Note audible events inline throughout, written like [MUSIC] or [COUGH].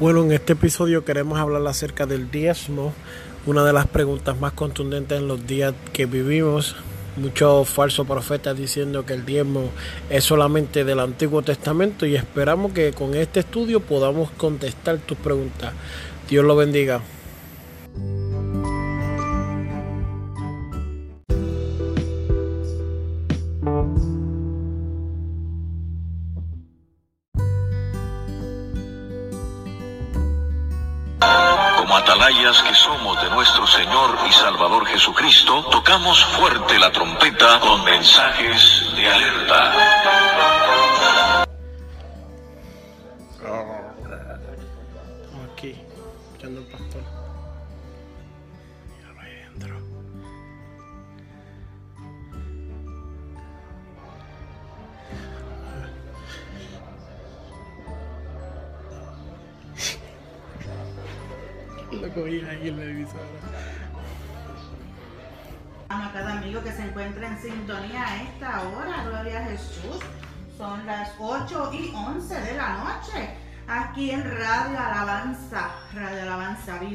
Bueno, en este episodio queremos hablar acerca del diezmo, una de las preguntas más contundentes en los días que vivimos. Muchos falsos profetas diciendo que el diezmo es solamente del Antiguo Testamento y esperamos que con este estudio podamos contestar tus preguntas. Dios lo bendiga.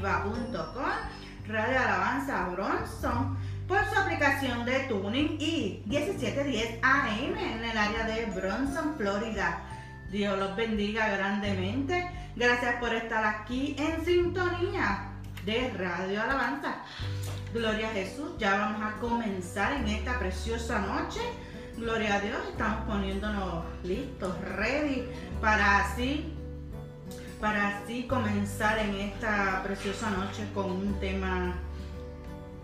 radioalabanzaviva.com, Radio Alabanza Bronson, por su aplicación de Tuning y 1710 AM en el área de Bronson, Florida. Dios los bendiga grandemente. Gracias por estar aquí en sintonía de Radio Alabanza. Gloria a Jesús. Ya vamos a comenzar en esta preciosa noche. Gloria a Dios. Estamos poniéndonos listos, ready para así para así comenzar en esta preciosa noche con un tema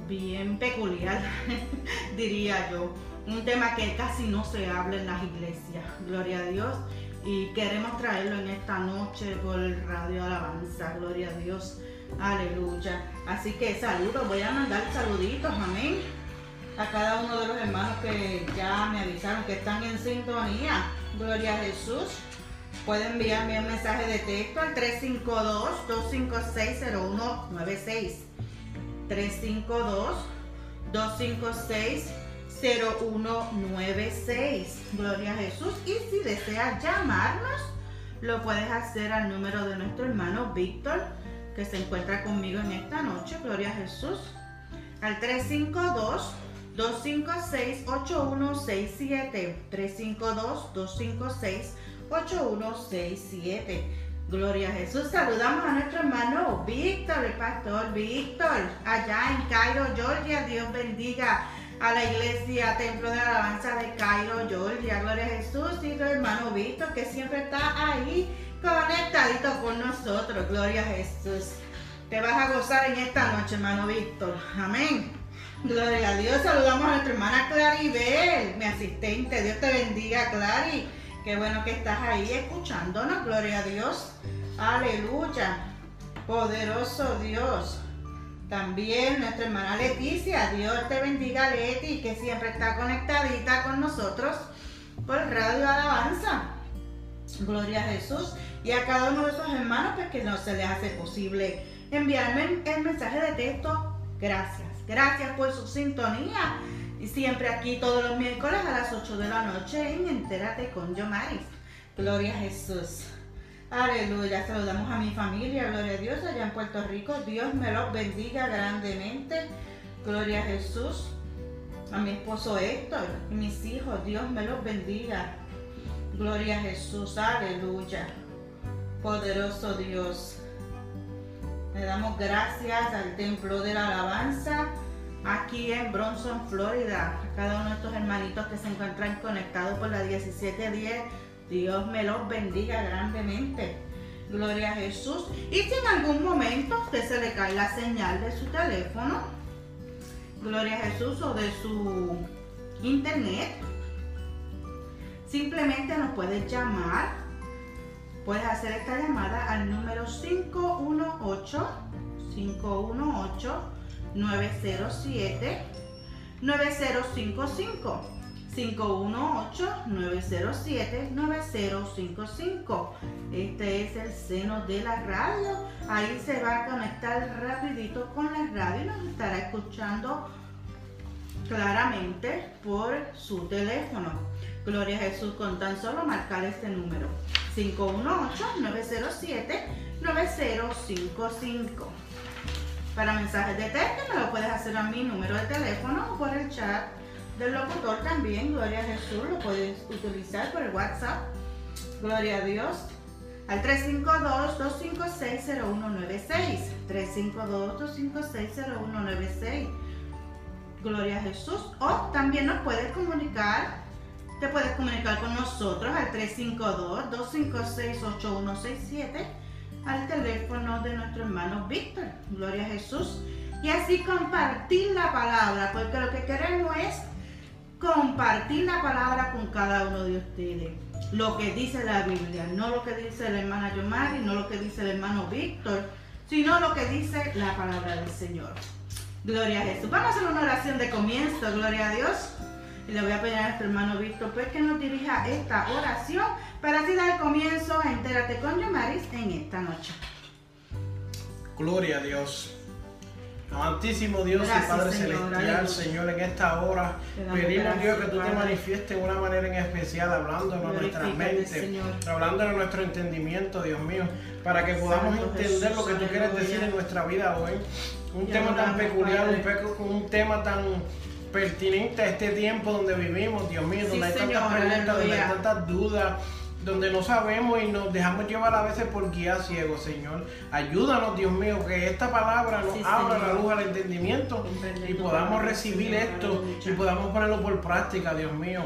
bien peculiar, [LAUGHS] diría yo. Un tema que casi no se habla en las iglesias. Gloria a Dios y queremos traerlo en esta noche por Radio Alabanza, gloria a Dios, aleluya. Así que saludos, voy a mandar saluditos, amén, a cada uno de los hermanos que ya me avisaron que están en sintonía, gloria a Jesús. Pueden enviarme un mensaje de texto al 352-256-0196. 352-256-0196. 0196. Gloria a Jesús. Y si deseas llamarnos, lo puedes hacer al número de nuestro hermano Víctor, que se encuentra conmigo en esta noche. Gloria a Jesús. Al 352 256 8167. 352 256 8167. Gloria a Jesús. Saludamos a nuestro hermano Víctor, el pastor Víctor, allá en Cairo, Georgia. Dios bendiga a la iglesia Templo de Alabanza de Cairo, Georgia. Gloria a Jesús y tu hermano Víctor, que siempre está ahí conectadito con nosotros. Gloria a Jesús. Te vas a gozar en esta noche, hermano Víctor. Amén. Gloria a Dios. Saludamos a nuestra hermana Claribel, mi asistente. Dios te bendiga, Clary. Qué bueno que estás ahí escuchándonos. Gloria a Dios. Aleluya. Poderoso Dios. También nuestra hermana Leticia, Dios te bendiga Leti, que siempre está conectadita con nosotros por Radio Alabanza. Gloria a Jesús. Y a cada uno de esos hermanos, pues que no se les hace posible enviarme el mensaje de texto. Gracias. Gracias por su sintonía. Y siempre aquí todos los miércoles a las 8 de la noche en Entérate con Yomaris. Gloria a Jesús. Aleluya, saludamos a mi familia, gloria a Dios, allá en Puerto Rico. Dios me los bendiga grandemente. Gloria a Jesús. A mi esposo Héctor y mis hijos, Dios me los bendiga. Gloria a Jesús, aleluya. Poderoso Dios. Le damos gracias al Templo de la Alabanza aquí en Bronson, Florida. A cada uno de estos hermanitos que se encuentran conectados por la 1710 Dios me los bendiga grandemente. Gloria a Jesús. Y si en algún momento usted se le cae la señal de su teléfono, Gloria a Jesús, o de su internet, simplemente nos puedes llamar. Puedes hacer esta llamada al número 518 518-907 9055 518-907-9055 Este es el seno de la radio. Ahí se va a conectar rapidito con la radio y nos estará escuchando claramente por su teléfono. Gloria a Jesús con tan solo marcar este número. 518-907-9055. Para mensajes de texto me lo puedes hacer a mi número de teléfono o por el chat del locutor también. Gloria a Jesús, lo puedes utilizar por el WhatsApp. Gloria a Dios. Al 352-256-0196. 352-256-0196. Gloria a Jesús. O también nos puedes comunicar te puedes comunicar con nosotros al 352-256-8167 al teléfono de nuestro hermano Víctor. Gloria a Jesús. Y así compartir la palabra, porque lo que queremos es compartir la palabra con cada uno de ustedes. Lo que dice la Biblia, no lo que dice la hermana Yomari, no lo que dice el hermano Víctor, sino lo que dice la palabra del Señor. Gloria a Jesús. Vamos a hacer una oración de comienzo, gloria a Dios. Y le voy a pedir a nuestro hermano Víctor pues, que nos dirija esta oración para así dar comienzo a Entérate con Yomaris en esta noche. Gloria a Dios. Amantísimo Dios y Padre Celestial, Señor, en esta hora pedimos Dios que tú te manifiestes de una manera en especial, hablándonos a nuestra mente, hablándonos a nuestro entendimiento, Dios mío, para que podamos entender lo que tú quieres decir en nuestra vida hoy. Un tema tan peculiar, un, un tema tan pertinente a este tiempo donde vivimos, Dios mío, donde hay tantas preguntas, donde hay tantas dudas, donde no sabemos y nos dejamos llevar a veces por guía ciego, Señor. Ayúdanos, Dios mío, que esta palabra nos abra la luz al entendimiento y podamos recibir esto y podamos ponerlo por práctica, Dios mío.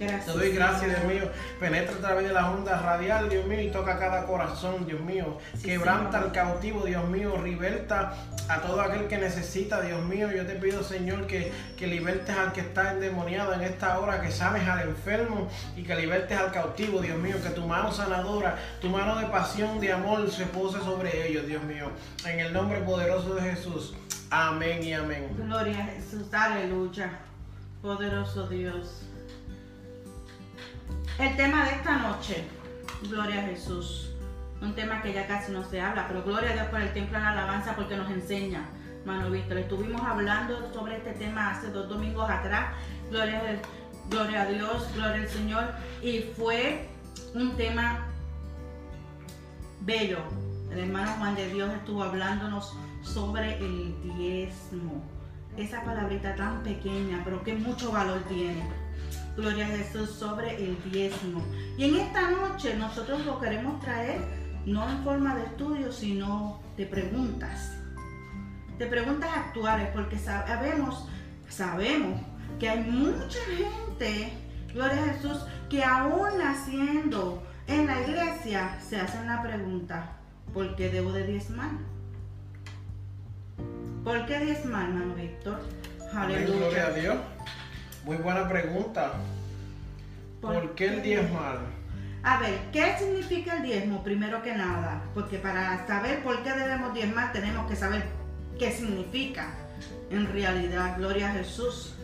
Te doy gracias, Dios mío. Penetra a través de la onda radial, Dios mío, y toca cada corazón, Dios mío. Quebranta al cautivo, Dios mío. Liberta a todo aquel que necesita, Dios mío. Yo te pido, Señor, que, que libertes al que está endemoniado en esta hora, que sabes al enfermo y que libertes al cautivo, Dios mío. Que tu mano sanadora, tu mano de pasión, de amor se pose sobre ellos, Dios mío. En el nombre poderoso de Jesús. Amén y amén. Gloria a Jesús, aleluya. Poderoso Dios. El tema de esta noche, Gloria a Jesús. Un tema que ya casi no se habla, pero gloria a Dios por el templo la alabanza porque nos enseña, hermano Víctor. Estuvimos hablando sobre este tema hace dos domingos atrás. Gloria, gloria a Dios, gloria al Señor. Y fue un tema bello. El hermano Juan de Dios estuvo hablándonos sobre el diezmo. Esa palabrita tan pequeña, pero que mucho valor tiene. Gloria a Jesús sobre el diezmo. Y en esta noche nosotros lo queremos traer no en forma de estudio, sino de preguntas. De preguntas actuales, porque sabemos, sabemos que hay mucha gente, gloria a Jesús, que aún naciendo en la iglesia se hacen la pregunta, ¿por qué debo de diezmar? ¿Por qué diezmar, hermano Víctor? Aleluya. Gloria a Dios. Muy buena pregunta. ¿Por, qué el diezmar? A ver, ¿qué significa el diezmo? Primero que nada, porque para saber por qué debemos diezmar tenemos que saber qué significa en realidad. Gloria a Jesús.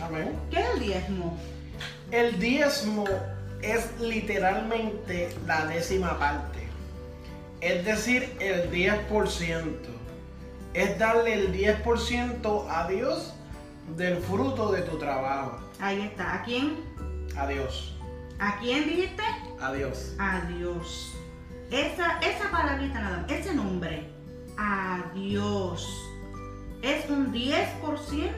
Amén. ¿Qué es el diezmo? El diezmo es literalmente la décima parte. Es decir, el 10%. Es darle el 10% a Dios del fruto de tu trabajo. Ahí está. ¿A quién? A Dios. ¿A quién dijiste? A Dios. A Dios. Esa, esa palabrita nada ese nombre, a Dios, es un 10%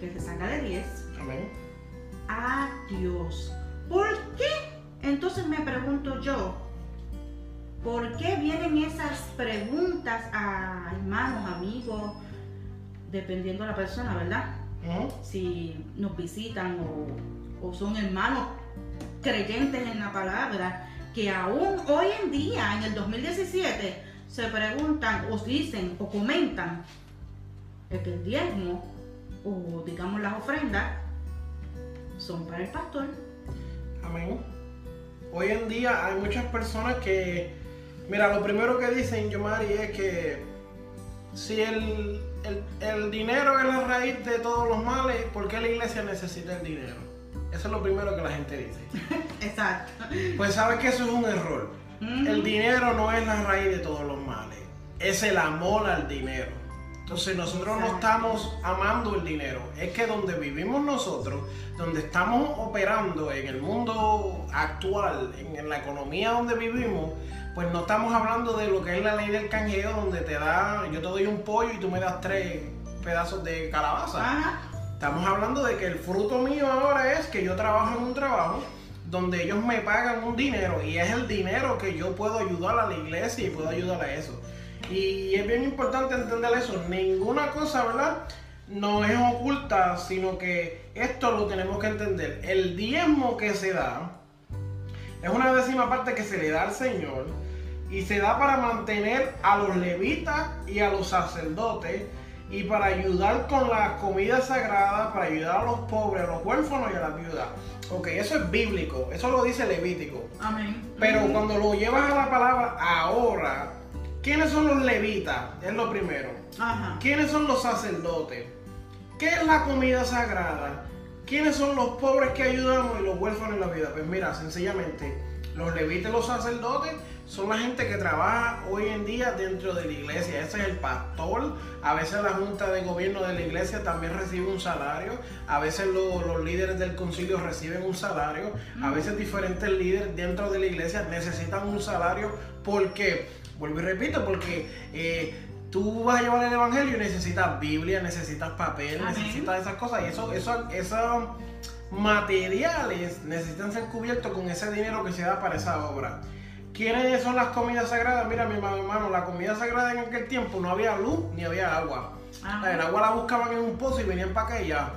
que se saca de 10. Amén. A Dios. ¿Por qué? Entonces me pregunto yo, ¿por qué vienen esas preguntas a hermanos, amigos, dependiendo de la persona, ¿verdad? Si nos visitan o, son hermanos creyentes en la palabra, que aún hoy en día, en el 2017, se preguntan o dicen o comentan que el diezmo o digamos las ofrendas son para el pastor. Amén. Hoy en día hay muchas personas que Mira, lo primero que dicen, Yomari, es que si el, el, el dinero es la raíz de todos los males, ¿por qué la iglesia necesita el dinero? Eso es lo primero que la gente dice. [LAUGHS] Exacto. Pues sabes que eso es un error. Ujú. El dinero no es la raíz de todos los males, es el amor al dinero. Entonces nosotros no estamos amando el dinero, es que donde vivimos nosotros, donde estamos operando en el mundo actual, en, en la economía donde vivimos, pues no estamos hablando de lo que es la ley del canjeo, donde te da, yo te doy un pollo y tú me das tres pedazos de calabaza. Ajá. Estamos hablando de que el fruto mío ahora es que yo trabajo en un trabajo donde ellos me pagan un dinero y es el dinero que yo puedo ayudar a la iglesia y puedo ayudar a eso. Y es bien importante entender eso. Ninguna cosa, ¿verdad? No es oculta, sino que esto lo tenemos que entender. El diezmo que se da es una décima parte que se le da al Señor y se da para mantener a los levitas y a los sacerdotes y para ayudar con la comida sagrada, para ayudar a los pobres, a los huérfanos y a las viudas. Ok, eso es bíblico, eso lo dice Levítico. Amén. Pero cuando lo llevas a la palabra ahora, ¿quiénes son los levitas? Es lo primero. Ajá. ¿Quiénes son los sacerdotes? ¿Qué es la comida sagrada? ¿Quiénes son los pobres que ayudamos y los huérfanos en la vida? Pues mira, sencillamente, los levitas los sacerdotes son la gente que trabaja hoy en día dentro de la iglesia. Ese es el pastor. A veces la junta de gobierno de la iglesia también recibe un salario. A veces lo- los líderes del concilio reciben un salario. A veces diferentes líderes dentro de la iglesia necesitan un salario. ¿Por qué? Vuelvo y repito, porque eh, tú vas a llevar el evangelio y necesitas Biblia, necesitas papel, Amén. necesitas esas cosas. Y eso, eso, esos materiales necesitan ser cubiertos con ese dinero que se da para esa obra. ¿Quiénes son las comidas sagradas? Mira, mi hermano, la comida sagrada en aquel tiempo no había luz ni había agua. El agua la buscaban en un pozo y venían para acá y ya.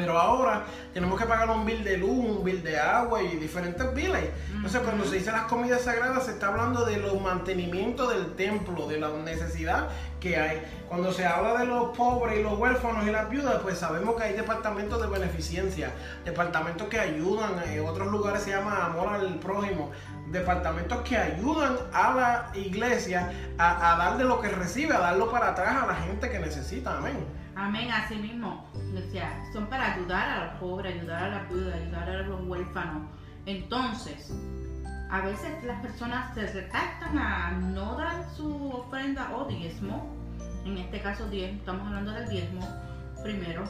Pero ahora tenemos que pagar un bill de luz, un bill de agua y diferentes billes. Entonces, cuando se dice las comidas sagradas, se está hablando de los mantenimientos del templo, de la necesidad que hay. Cuando se habla de los pobres y los huérfanos y las viudas, pues sabemos que hay departamentos de beneficencia, departamentos que ayudan, en otros lugares se llama amor al prójimo, departamentos que ayudan a la iglesia a, a dar de lo que recibe, a darlo para atrás a la gente que necesita. Amén. Amén, así mismo. O sea, son para ayudar a los pobres, ayudar a la viuda, ayudar a los huérfanos. Entonces, a veces las personas se retractan a no dar su ofrenda o diezmo. En este caso, diezmo, estamos hablando del diezmo primero.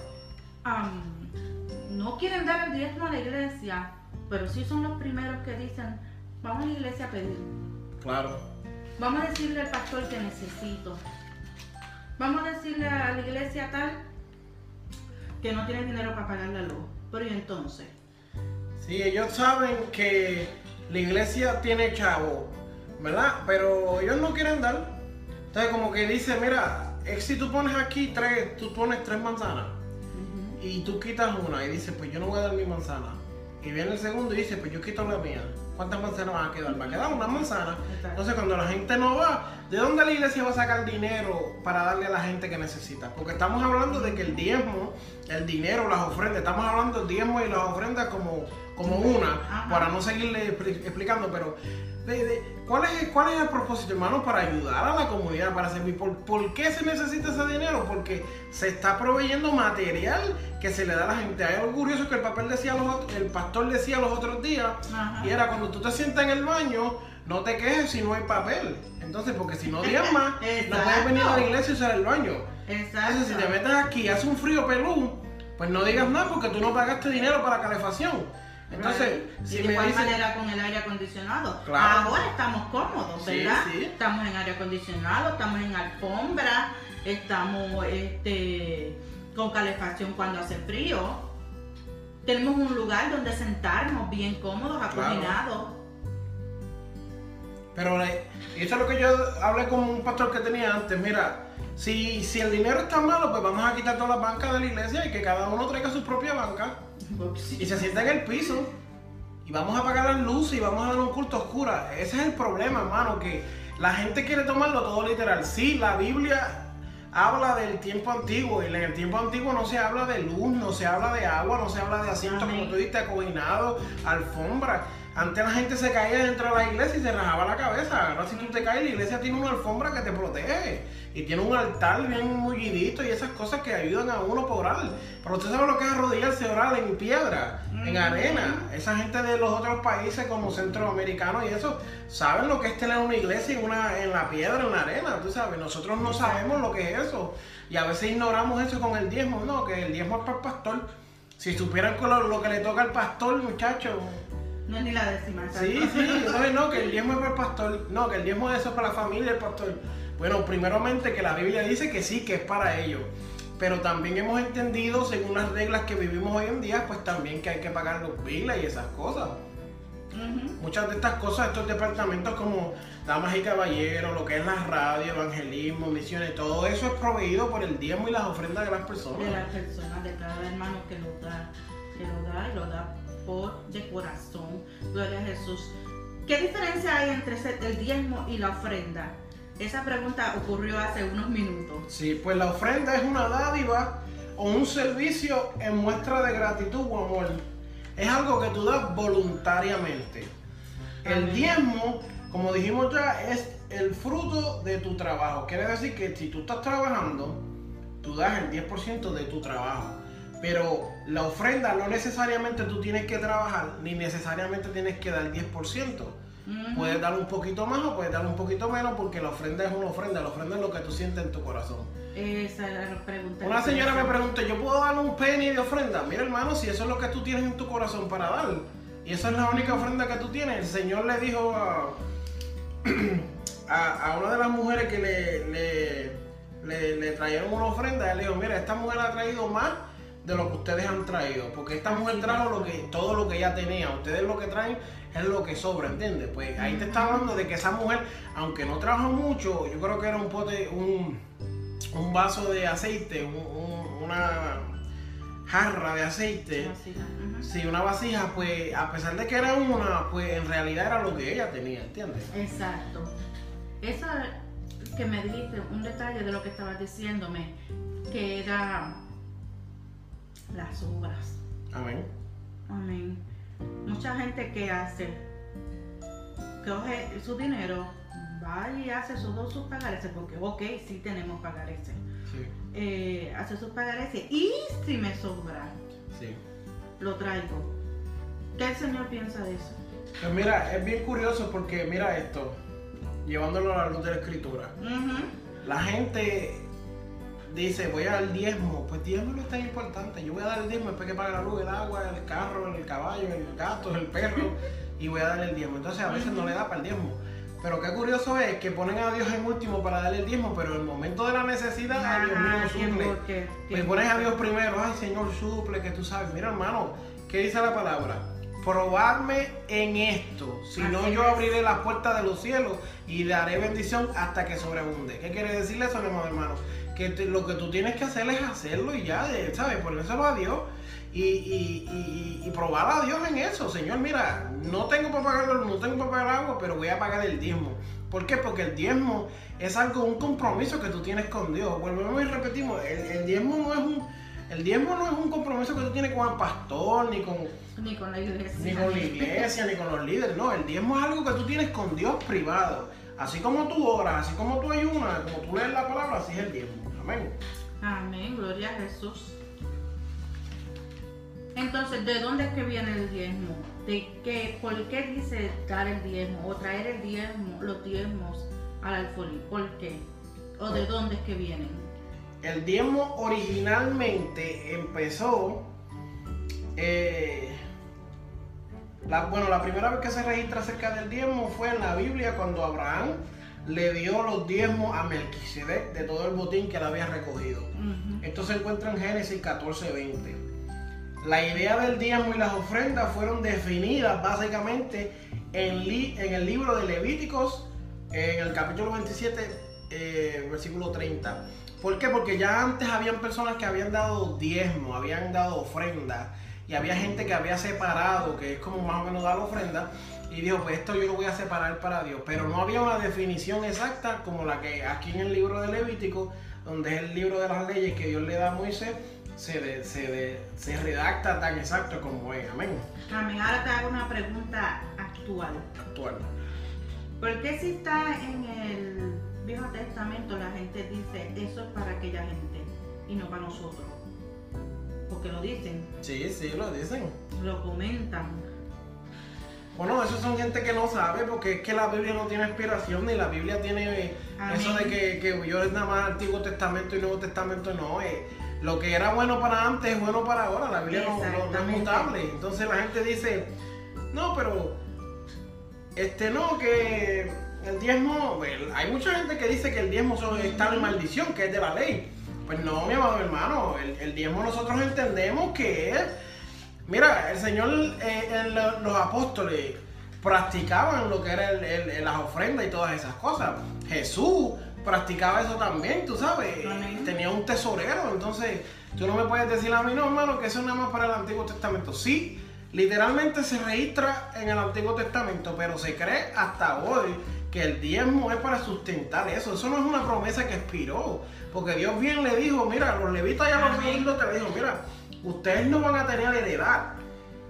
No quieren dar el diezmo a la iglesia, pero sí son los primeros que dicen, vamos a la iglesia a pedir. Claro. Vamos a decirle al pastor que necesito. Vamos a decirle a la iglesia tal que no tiene dinero para pagar la luz. Pero ¿y entonces? Sí, ellos saben que la iglesia tiene chavo, ¿verdad? Pero ellos no quieren dar. Entonces como que dice, mira, es si tú pones aquí tres, tú pones tres manzanas y tú quitas una y dices, pues yo no voy a dar mi manzana. Y viene el segundo y dice, pues yo quito la mía. ¿Cuántas manzanas van a quedar? Va a quedar una manzana. Entonces cuando la gente no va, ¿de dónde la iglesia va a sacar dinero para darle a la gente que necesita? Porque estamos hablando de que el diezmo, el dinero, las ofrendas, estamos hablando del diezmo y las ofrendas como, como una, Ajá. para no seguirle expli- explicando, pero de- de- ¿cuál, es, ¿cuál es el propósito, hermano? Para ayudar a la comunidad, para servir. ¿Por, por qué se necesita ese dinero? Porque se está proveyendo material que se le da a la gente. Hay algo curioso que el papel decía los el pastor decía los otros días, Ajá. y era cuando tú te sientas en el baño, no te quejes si no hay papel. Entonces, porque si no diezmas, no Exacto. [LAUGHS] puedes venir a la iglesia y usar el baño. Exacto. Entonces, si te metes aquí y hace un frío pelú, pues no digas nada porque tú no pagaste dinero para calefacción. Entonces, Right. si y de me igual dicen, manera con el aire acondicionado. Claro. Ahora estamos cómodos, Sí, ¿verdad? sí. Estamos en aire acondicionado, estamos en alfombra, estamos este, con calefacción cuando hace frío. Tenemos un lugar donde sentarnos bien cómodos, acoginados. Pero eh, eso es lo que yo hablé con un pastor que tenía antes. Mira, si, si el dinero está malo, pues vamos a quitar todas las bancas de la iglesia y que cada uno traiga su propia banca y se sienta en el piso. Y vamos a apagar las luces y vamos a dar un culto oscuro. Ese es el problema, hermano, que la gente quiere tomarlo todo literal. Sí, la Biblia habla del tiempo antiguo y en el tiempo antiguo no se habla de luz, no se habla de agua, no se habla de asientos como tú dijiste, acoginado, alfombra. Antes la gente se caía dentro de la iglesia y se rajaba la cabeza. Ahora si tú te caes, la iglesia tiene una alfombra que te protege. Y tiene un altar bien mullidito y esas cosas que ayudan a uno a orar. Pero usted sabe lo que es arrodillarse orar en piedra, en arena. Esa gente de los otros países como centroamericanos y eso, saben lo que es tener una iglesia en, una, en la piedra, en la arena. Tú sabes, nosotros no sabemos lo que es eso. Y a veces ignoramos eso con el diezmo. No, que el diezmo es para el pastor. Si supieran lo, lo que le toca al pastor, muchachos no es ni la décima. Sí, sí, entonces no, que el diezmo es para el pastor. No, que el diezmo es eso para la familia del pastor. Bueno, primeramente que la Biblia dice que sí, que es para ellos. Pero también hemos entendido, según las reglas que vivimos hoy en día, pues también que hay que pagar los biles y esas cosas. Muchas de estas cosas, estos departamentos como damas y caballeros, lo que es la radio, evangelismo, misiones, todo eso es proveído por el diezmo y las ofrendas de las personas. De las personas, de cada hermano que lo da, que lo da y lo da de corazón. Gloria a Jesús. ¿Qué diferencia hay entre el diezmo y la ofrenda? Esa pregunta ocurrió hace unos minutos. Sí, pues la ofrenda es una dádiva o un servicio en muestra de gratitud o amor. Es algo que tú das voluntariamente. El diezmo, como dijimos ya, es el fruto de tu trabajo. Quiere decir que si tú estás trabajando, tú das el 10% de tu trabajo. Pero la ofrenda no necesariamente tú tienes que trabajar, ni necesariamente tienes que dar 10%. Puedes dar un poquito más o puedes dar un poquito menos porque la ofrenda es una ofrenda. La ofrenda es lo que tú sientes en tu corazón. Esa era la pregunta. Una señora me preguntó, ¿yo puedo dar un penny de ofrenda? Mira hermano, si eso es lo que tú tienes en tu corazón para dar. Y esa es la única ofrenda que tú tienes. El Señor le dijo a, [CLEARS THROAT] a, una de las mujeres que le, le, le, trajeron una ofrenda, él le dijo, mira, esta mujer ha traído más de lo que ustedes han traído, porque esta mujer trajo lo que, todo lo que ella tenía, ustedes lo que traen es lo que sobra, ¿entiendes? Pues ahí te está hablando de que esa mujer, aunque no trabaja mucho, yo creo que era un pote, un, un vaso de aceite, una jarra de aceite, sí, una vasija, pues a pesar de que era una, pues en realidad era lo que ella tenía, ¿entiendes? Exacto. Esa que me dijiste, un detalle de lo que estabas diciéndome, que era las obras. Amén. Amén. Mucha gente que hace, que coge su dinero, va y hace todos sus pagares, porque ok, sí tenemos pagares. Sí. Eh, hace sus pagares y si me sobra, sí. lo traigo. ¿Qué el Señor piensa de eso? Pues mira, es bien curioso porque mira esto, llevándolo a la luz de la escritura. La gente dice voy a dar diezmo, pues diezmo no es tan importante. Yo voy a dar el diezmo después que pague la luz, el agua, el carro, el caballo, el gato, el perro, y voy a dar el diezmo. Entonces a veces no le da para el diezmo. Pero qué curioso es que ponen a Dios en último para darle el diezmo, pero en el momento de la necesidad, a Dios mío suple. Me pones a Dios primero, ay Señor, suple, que tú sabes. Mira hermano, ¿qué dice la palabra? probarme en esto, si no yo abriré las puertas de los cielos y daré bendición hasta que sobreabunde. ¿Qué quiere decirle eso, hermano? Que lo que tú tienes que hacer es hacerlo y ya, ¿sabes? Ponérselo a Dios y, y, y, probar a Dios en eso. Señor, mira, no tengo para pagar, no tengo para pagar agua, pero voy a pagar el diezmo. ¿Por qué? Porque el diezmo es algo, un compromiso que tú tienes con Dios. Volvemos y repetimos, el, diezmo no es un, el diezmo no es un compromiso que tú tienes con el pastor, ni con, ni con la iglesia, ni con la iglesia, ni con los líderes. No, el diezmo es algo que tú tienes con Dios privado. Así como tú oras, así como tú ayunas, como tú lees la palabra, así es el diezmo. Amén. Amén, gloria a Jesús. Entonces, ¿de dónde es que viene el diezmo? ¿De qué, ¿Por qué dice dar el diezmo o traer el diezmo, los diezmos al alfolí? ¿Por qué? ¿O de dónde es que vienen? El diezmo originalmente empezó. Eh, bueno, la primera vez que se registra acerca del diezmo fue en la Biblia cuando Abraham le dio los diezmos a Melquisedec de todo el botín que él había recogido. Esto se encuentra en Génesis 14, 20. La idea del diezmo y las ofrendas fueron definidas básicamente en, en el libro de Levíticos, en el capítulo 27, eh, versículo 30. ¿Por qué? Porque ya antes habían personas que habían dado diezmo, habían dado ofrenda y había gente que había separado, que es como más o menos dar ofrenda y dijo, pues esto yo lo voy a separar para Dios. Pero no había una definición exacta como la que aquí en el libro de Levítico, donde es el libro de las leyes que Dios le da a Moisés, se, se, se redacta tan exacto como es. Amén. Amén. Ahora te hago una pregunta actual. actual. Porque si está en el Viejo Testamento, la gente dice eso es para aquella gente y no para nosotros? Porque lo dicen, Sí, sí, lo dicen. lo comentan. Bueno, eso son gente que no sabe porque es que la Biblia no tiene inspiración ni la Biblia tiene Amén. eso de que, que yo es nada más Antiguo Testamento y Nuevo Testamento, no. eh, lo que era bueno para antes es bueno para ahora, la Biblia no, no- no es mutable. Entonces la gente dice, no, pero este no, que el diezmo, well, hay mucha gente que dice que el diezmo está en maldición, que es de la ley. Pues no, mi amado hermano, el, el diezmo nosotros entendemos que es Mira, el Señor, eh, lo- los apóstoles practicaban lo que era el- el- el- las ofrendas y todas esas cosas. Jesús practicaba eso también, tú sabes. Amén. Tenía un tesorero, entonces tú no me puedes decir a mí, no, hermano, que eso es nada más para el Antiguo Testamento. Sí, literalmente se registra en el Antiguo Testamento, pero se cree hasta hoy que el diezmo es para sustentar eso. Eso no es una promesa que expiró, porque Dios bien le dijo, mira, los levitas y a los sacerdotes le dijo, mira, ustedes no van a tener heredad.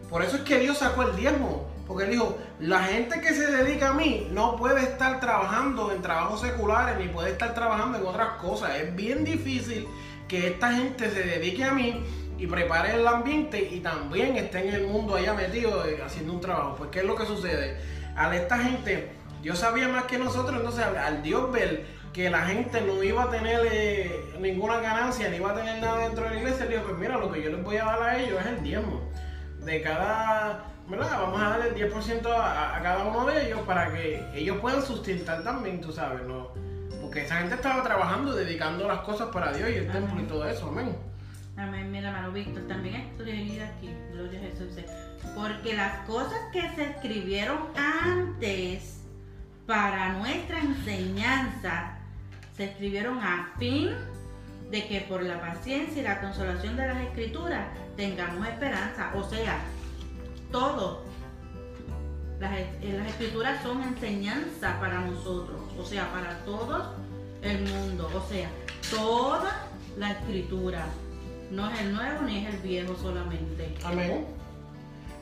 Por eso es que Dios sacó el diezmo. Porque él dijo, la gente que se dedica a mí no puede estar trabajando en trabajos seculares ni puede estar trabajando en otras cosas. Es bien difícil que esta gente se dedique a mí y prepare el ambiente y también esté en el mundo allá metido eh, haciendo un trabajo. Pues ¿qué es lo que sucede? Al esta gente, Dios sabía más que nosotros, entonces al Dios ver que la gente no iba a tener eh, ninguna ganancia, ni iba a tener nada dentro de la iglesia, él dijo, pues mira, lo que yo les voy a dar a ellos es el diezmo. De cada, ¿verdad? Vamos a darle el 10% a, a cada uno de ellos para que ellos puedan sustentar también, tú sabes, ¿no? Porque esa gente estaba trabajando, dedicando las cosas para Dios y el templo y todo eso, amén. Amén, mira, hermano Víctor, también escribí aquí, gloria a Jesús. Porque las cosas que se escribieron antes para nuestra enseñanza se escribieron a fin de que por la paciencia y la consolación de las escrituras tengamos esperanza. O sea, todo. Las, eh, las escrituras son enseñanza para nosotros, o sea, para todo el mundo. O sea, toda la escritura. No es el nuevo ni es el viejo solamente. Amén.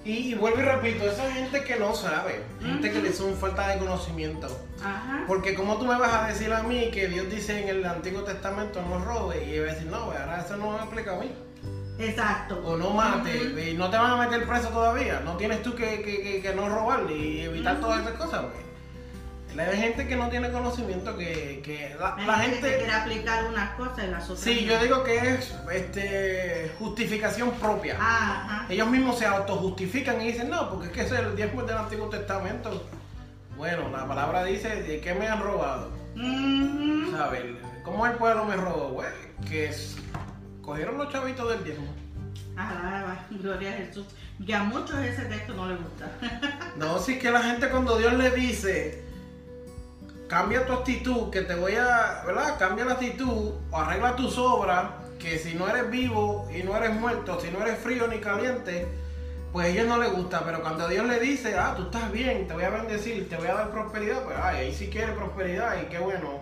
Y, y vuelvo y repito, esa gente que no sabe, gente que le son falta de conocimiento. Ajá. Porque como tú me vas a decir a mí que Dios dice en el Antiguo Testamento no robe y yo voy a decir, no, ahora eso no me aplica a mí. Exacto. O no mate, Ujú. y no te van a meter preso todavía. No tienes tú que, que- que- que no robar y evitar todas esas cosas. Pues. La gente que no tiene conocimiento, que, que la, la gente que quiere aplicar unas cosas y las otras. Sí, yo digo que es este, justificación propia. Ajá. Ellos mismos se autojustifican y dicen, no, porque es que ese es el diezmo del Antiguo Testamento. Bueno, la palabra dice, ¿de qué me han robado? ¿Sabes? ¿Cómo el pueblo me robó? Güey, que es- cogieron los chavitos del diezmo. Alaba, [LAUGHS] gloria a Jesús. Y a muchos ese texto no les gusta. [LAUGHS] No, si es que la gente cuando Dios le dice, cambia tu actitud, que te voy a, ¿verdad? Cambia la actitud arregla tus obras, que si no eres vivo y no eres muerto, si no eres frío ni caliente, pues a ellos no les gusta. Pero cuando Dios le dice, ah, tú estás bien, te voy a bendecir, te voy a dar prosperidad, pues ay, ahí sí quiere prosperidad y qué bueno,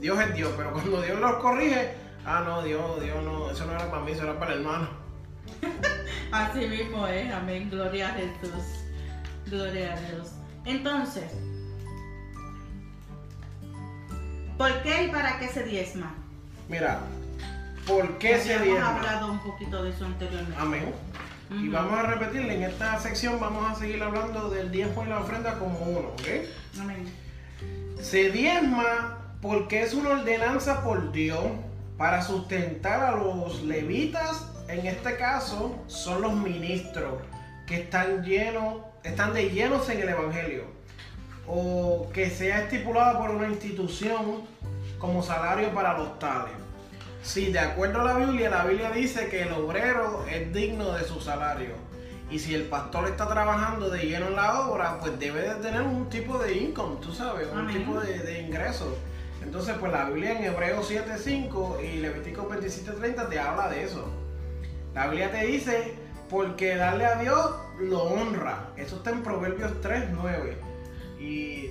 Dios es Dios. Pero cuando Dios los corrige, ah, no, Dios, Dios no, eso no era para mí, eso era para el hermano. [LAUGHS] Así mismo es, amén, gloria a Jesús. Gloria a Dios. Entonces, ¿por qué y para qué se diezma? Mira, ¿por qué se Hemos diezma? hablado un poquito de eso anteriormente. Amén. Y vamos a repetirle, en esta sección vamos a seguir hablando del diezmo y la ofrenda como uno, ¿ok? Amén. Se diezma porque es una ordenanza por Dios para sustentar a los levitas, en este caso son los ministros que están llenos, están de llenos en el evangelio, o que sea estipulada por una institución como salario para los tales. Si de acuerdo a la Biblia, la Biblia dice que el obrero es digno de su salario. Y si el pastor está trabajando de lleno en la obra, pues debe de tener un tipo de income, tú sabes, un Amén. tipo de, de ingreso. Entonces, pues la Biblia en Hebreos 7.5 y Levítico 27.30 te habla de eso. La Biblia te dice, porque darle a Dios lo honra. Eso está en Proverbios 3.9. Y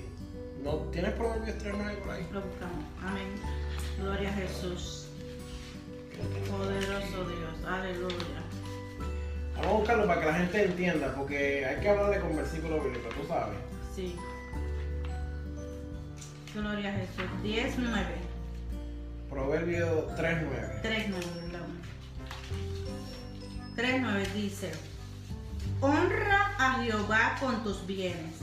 no tienes Proverbios 3.9 por ahí. Lo buscamos. Amén. Gloria a Jesús. Poderoso Dios. Aleluya. Vamos a buscarlo para que la gente entienda, porque hay que hablarle con versículo bíblico, tú sabes. Sí. Gloria a Jesús. 10, 9. Proverbio 3.9. 3, 9, perdón. 3, 9 dice: Honra a Jehová con tus bienes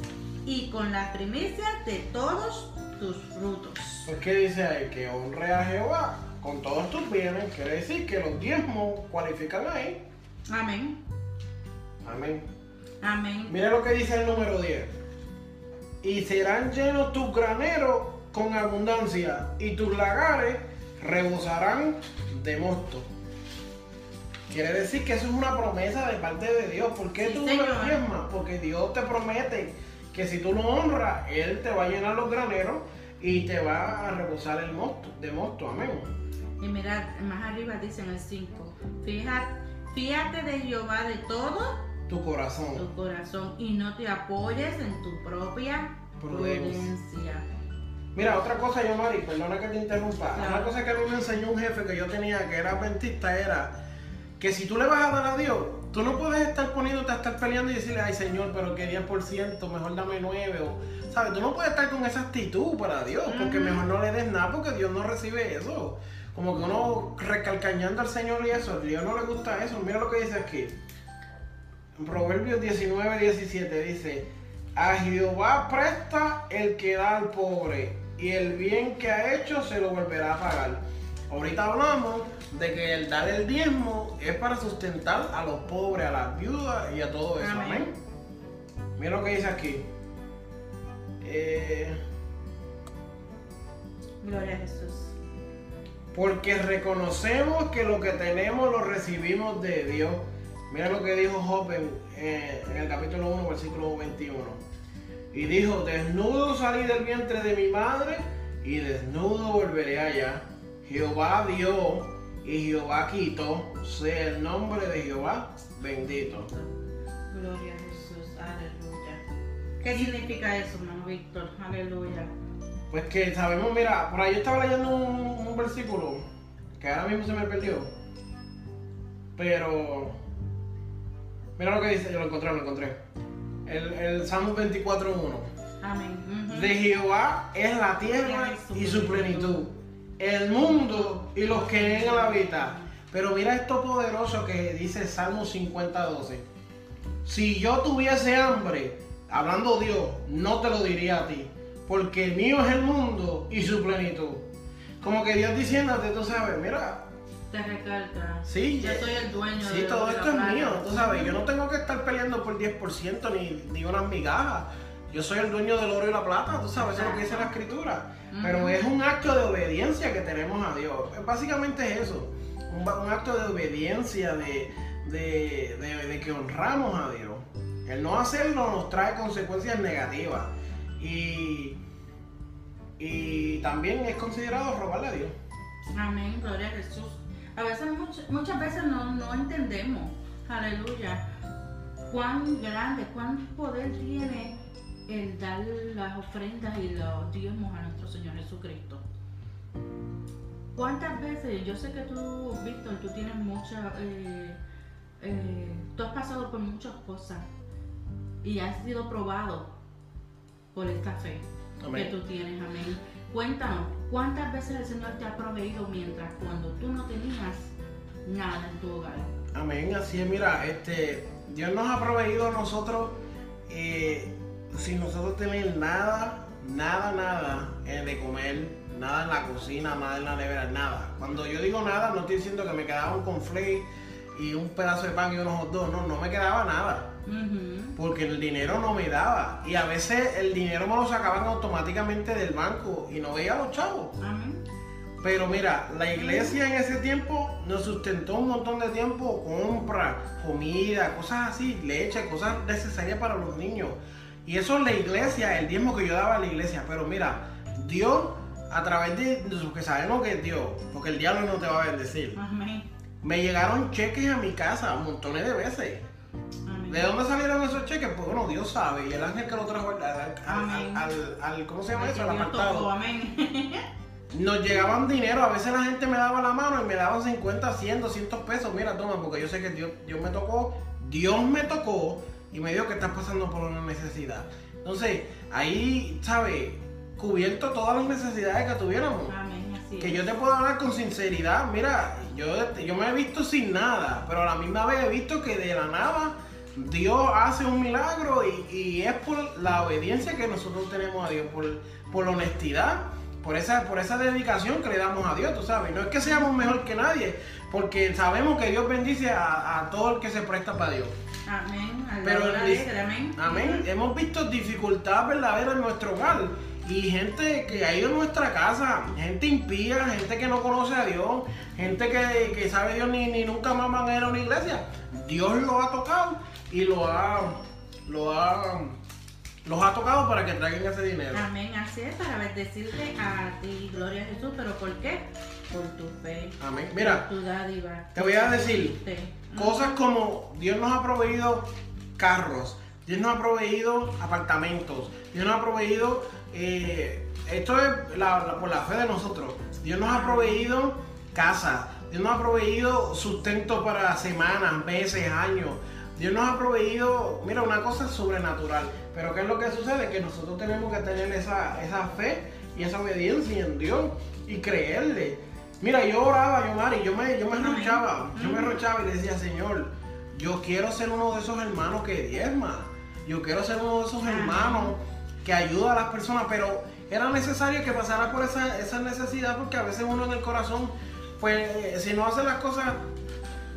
y con la primicia de todos tus frutos. Qué dice ahí, que honre a Jehová con todos tus bienes, quiere decir que los diezmos cualifican ahí. Amén. Amén. Amén. Mira lo que dice el número 10. Y serán llenos tus graneros con abundancia, y tus lagares rebosarán de mosto. Quiere decir que eso es una promesa de parte de Dios. ¿Por qué Sí, tú no diezmas? Porque Dios te promete que si tú lo honras, Él te va a llenar los graneros y te va a rebosar el mosto, de mosto. Amén. Y mirad, más arriba dice en el 5: Fíjate, fíjate de Jehová de todo Tu corazón. tu corazón y no te apoyes en tu propia Prudencia. prudencia. Mira, otra cosa, yo, Mari, perdona que te interrumpa. Claro. Una cosa que a mí me enseñó un jefe que yo tenía, que era adventista, era que si tú le vas a dar a Dios, tú no puedes estar poniéndote a estar peleando y decirle, ay Señor, pero que 10%, mejor dame 9, o, ¿sabes? Tú no puedes estar con esa actitud para Dios, porque mejor no le des nada, porque Dios no recibe eso. Como que uno recalcañando al Señor y eso, a Dios no le gusta eso. Mira lo que dice aquí. Proverbios 19, 17 dice, a Jehová presta el que da al pobre, y el bien que ha hecho se lo volverá a pagar. Ahorita hablamos de que el dar el diezmo es para sustentar a los pobres, a las viudas y a todo eso. Amén. Amén. Mira lo que dice aquí. Eh, Gloria a Jesús. porque reconocemos que lo que tenemos lo recibimos de Dios. Mira lo que dijo Job en, eh, en el capítulo 1, versículo 21. Y dijo, desnudo salí del vientre de mi madre y desnudo volveré allá. Jehová dio y Jehová quitó, sea el nombre de Jehová bendito. Gloria a Jesús. Aleluya. ¿Qué significa eso, hermano Víctor? Aleluya. Pues que sabemos, mira, por ahí yo estaba leyendo un, un versículo que ahora mismo se me perdió. Pero. Mira lo que dice, yo lo encontré, lo encontré. El, el Salmo 24.1. Amén. De Jehová es la tierra y su plenitud, el mundo y los que en él habitan. Pero mira esto poderoso que dice Salmo 50.12. Si yo tuviese hambre, hablando Dios, no te lo diría a ti, porque mío es el mundo y su plenitud. Como que Dios diciéndote, tú sabes, mira, Te recalca. Sí, Yo soy el dueño Sí, de todo de esto la es mío, tú sabes, yo no tengo que estar peleando por 10% ni, ni unas migajas. Yo soy el dueño del oro y la plata, tú sabes, eso es lo que dice la escritura. Pero es un acto de obediencia que tenemos a Dios. Básicamente es eso, un, acto de obediencia, de, de- de- de que honramos a Dios. El no hacerlo nos trae consecuencias negativas. Y, y también es considerado robarle a Dios. Amén, gloria a Jesús. A veces, much- muchas veces no, no entendemos, aleluya, cuán grande, cuán poder tiene el dar las ofrendas y los diezmos a nuestro Señor Jesucristo. ¿Cuántas veces, yo sé que tú, Víctor, tú tienes mucha, eh, eh, tú has pasado por muchas cosas y has sido probado por esta fe Amén. que tú tienes, amén. Cuéntanos, ¿cuántas veces el Señor te ha proveído mientras cuando tú no tenías nada en tu hogar? Amén, así es, mira, este, Dios nos ha proveído a nosotros eh, sin nosotros tener nada, nada, nada eh, de comer, nada en la cocina, nada en la nevera, nada. Cuando yo digo nada, no estoy diciendo que me quedaba un conflay y un pedazo de pan y unos dogs, no, no me quedaba nada. Porque el dinero no me daba. Y a veces el dinero me lo sacaban automáticamente del banco y no veía a los chavos. Pero mira, la iglesia en ese tiempo nos sustentó un montón de tiempo, compra, comida, cosas así, leche, cosas necesarias para los niños. Y eso es la iglesia, el diezmo que yo daba a la iglesia. Pero mira, Dios, a través de, lo que sabemos que es Dios, porque el diablo no te va a bendecir, Amén. me llegaron cheques a mi casa montones de veces. Amén. ¿De dónde salieron esos cheques? Pues bueno, Dios sabe. Y el ángel que lo trajo al, al- al- Amén. al- al- ¿cómo se llama eso? Al apartado. Amén. [LAUGHS] nos llegaban dinero, a veces la gente me daba la mano y me daban 50, 100, 200 pesos, mira, toma, porque yo sé que Dios, Dios me tocó, Dios me tocó y me dijo que estás pasando por una necesidad. Entonces, ahí, ¿sabes? Cubierto todas las necesidades que tuviéramos. Amén, así Que es. yo te puedo hablar con sinceridad, mira, yo, yo me he visto sin nada, pero a la misma vez he visto que de la nada Dios hace un milagro y, y es por la obediencia que nosotros tenemos a Dios, por, por la honestidad, por esa, por esa dedicación que le damos a Dios, tú sabes. No es que seamos mejor que nadie, porque sabemos que Dios bendice a, a todo el que se presta para Dios. Amén. Pero Pero dice- amén. Amén. Hemos visto dificultad verdadera en nuestro hogar. Y gente que ha ido a nuestra casa, gente impía, gente que no conoce a Dios, gente que, que sabe Dios ni, ni nunca más van a ir a una iglesia. Dios lo ha tocado y lo ha, lo ha, los ha tocado para que traigan ese dinero. Amén, así es, para bendecirte a ti, gloria a Jesús. ¿Pero por qué? Por tu fe. Amén. Mira, por tu dádiva. te voy a decir. Cosas como Dios nos ha proveído carros, Dios nos ha proveído apartamentos, Dios nos ha proveído, eh, esto es la- la- por la fe de nosotros, Dios nos ha proveído casas, Dios nos ha proveído sustento para semanas, meses, años, Dios nos ha proveído, mira, una cosa sobrenatural, pero ¿qué es lo que sucede? Que nosotros tenemos que tener esa, esa fe y esa obediencia en Dios y creerle. Mira, yo oraba, yo Mari, yo me, yo me Amén. arrochaba, yo me Ujú. arrochaba y decía, Señor, yo quiero ser uno de esos hermanos que diezma, yo quiero ser uno de esos Amén. hermanos que ayuda a las personas, pero era necesario que pasara por esa, esa necesidad porque a veces uno en el corazón, pues eh, si no hace las cosas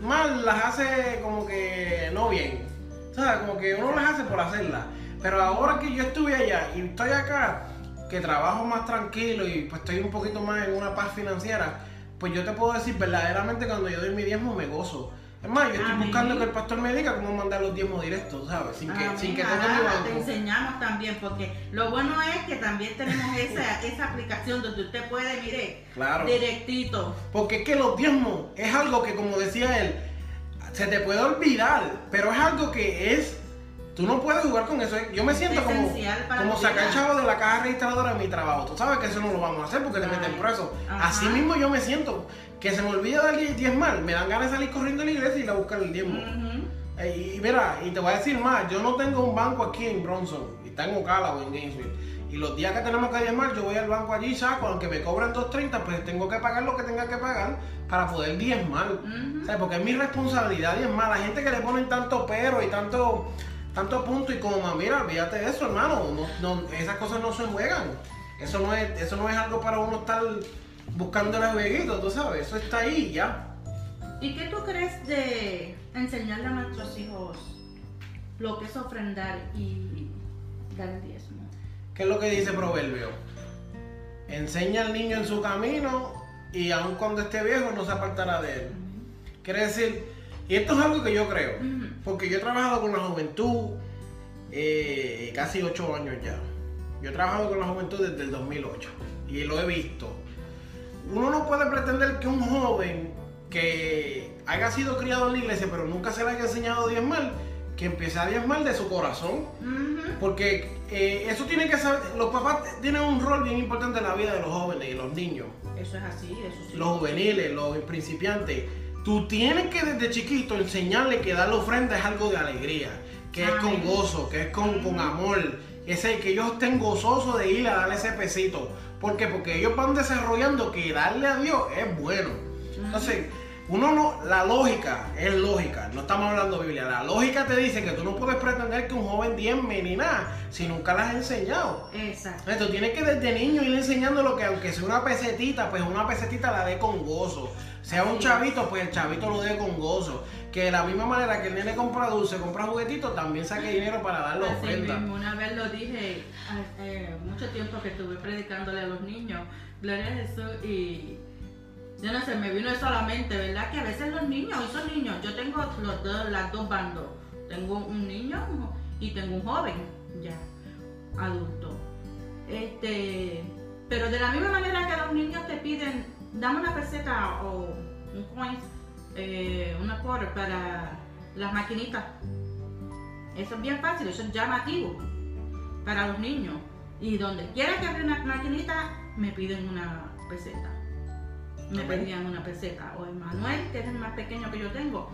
mal, las hace como que no bien, o sea, como que uno las hace por hacerlas, pero ahora que yo estuve allá y estoy acá, que trabajo más tranquilo y pues estoy un poquito más en una paz financiera, pues yo te puedo decir verdaderamente cuando yo doy mi diezmo me gozo. Es más, yo estoy Amén. buscando que el pastor me diga cómo mandar los diezmos directos, ¿sabes? Sin que, Amén. sin que tenga mi te banco. enseñamos también, porque lo bueno es que también tenemos esa, [LAUGHS] esa aplicación donde usted puede, mire, Claro. directito. Porque es que los diezmos es algo que, como decía él, se te puede olvidar, pero es algo que es. Tú no puedes jugar con eso. Yo me siento como, como sacar chavo de la caja registradora de mi trabajo. Tú sabes que eso no lo vamos a hacer porque te Ay. meten preso. Ajá. Así mismo yo me siento. Que se me olvida dar el diezmal. Me dan ganas de salir corriendo a la iglesia y ir a buscar el diezmo. Eh, Y mira, y te voy a decir más, yo no tengo un banco aquí en Bronson, y está en Ocala o en Gainesville. Y los días que tenemos que diezmar, yo voy al banco allí, saco, aunque me cobran 2.30, pues tengo que pagar lo que tenga que pagar para poder diezmar. Ujú. ¿Sabes? Porque es mi responsabilidad diezmar. La gente que le ponen tanto pero y tanto, tanto punto y como, mira, olvídate de eso, hermano. No, no, esas cosas no se juegan. Eso no es, eso no es algo para uno estar buscando el jueguito, tú sabes. Eso está ahí ya. ¿Y qué tú crees de enseñarle a nuestros hijos lo que es ofrendar y dar el diezmo? ¿Qué es lo que dice Proverbio? Enseña al niño en su camino y aun cuando esté viejo no se apartará de él. Quiere decir, y esto es algo que yo creo, porque yo he trabajado con la juventud eh, casi ocho años ya. Yo he trabajado con la juventud desde el 2008 y lo he visto. Uno no puede pretender que un joven que haya sido criado en la iglesia pero nunca se le haya enseñado a diezmar, que empiece a diezmar de su corazón porque eh, eso tiene que saber, los papás tienen un rol bien importante en la vida de los jóvenes y los niños, Eso es así, eso sí. los juveniles, los principiantes. Tú tienes que desde chiquito enseñarle que dar la ofrenda es algo de alegría, que es con gozo, que es con, con amor, ese, que ellos estén gozosos de ir a darle ese pesito. ¿Por qué? Porque ellos van desarrollando que darle a Dios es bueno. Entonces, uno no, la lógica es lógica, no estamos hablando de Biblia. La lógica te dice que tú no puedes pretender que un joven diezme ni nada si nunca le has enseñado. Exacto. Entonces, tú tienes que desde niño ir enseñando lo que, aunque sea una pesetita, pues una pesetita la dé con gozo. Sea un chavito, pues el chavito lo dé con gozo. Que de la misma manera que el nene compra dulce, compra juguetitos, también saque dinero para dar la Así ofrenda. mismo, una vez lo dije, eh, mucho tiempo que estuve predicándole a los niños, gloria a Jesús, y yo no sé, me vino eso a la mente, ¿verdad? Que a veces los niños, esos niños, yo tengo los dos, las dos bandos, tengo un niño y tengo un joven, ya, adulto. Este, pero de la misma manera que los niños te piden, dame una peseta o un coin, eh, una quarter para las maquinitas. Eso es bien fácil, eso es llamativo para los niños. Y donde quiera que abra una maquinita, me piden una, pesetas. Me Amén. pedían una peseta. O Emanuel, que es el más pequeño que yo tengo,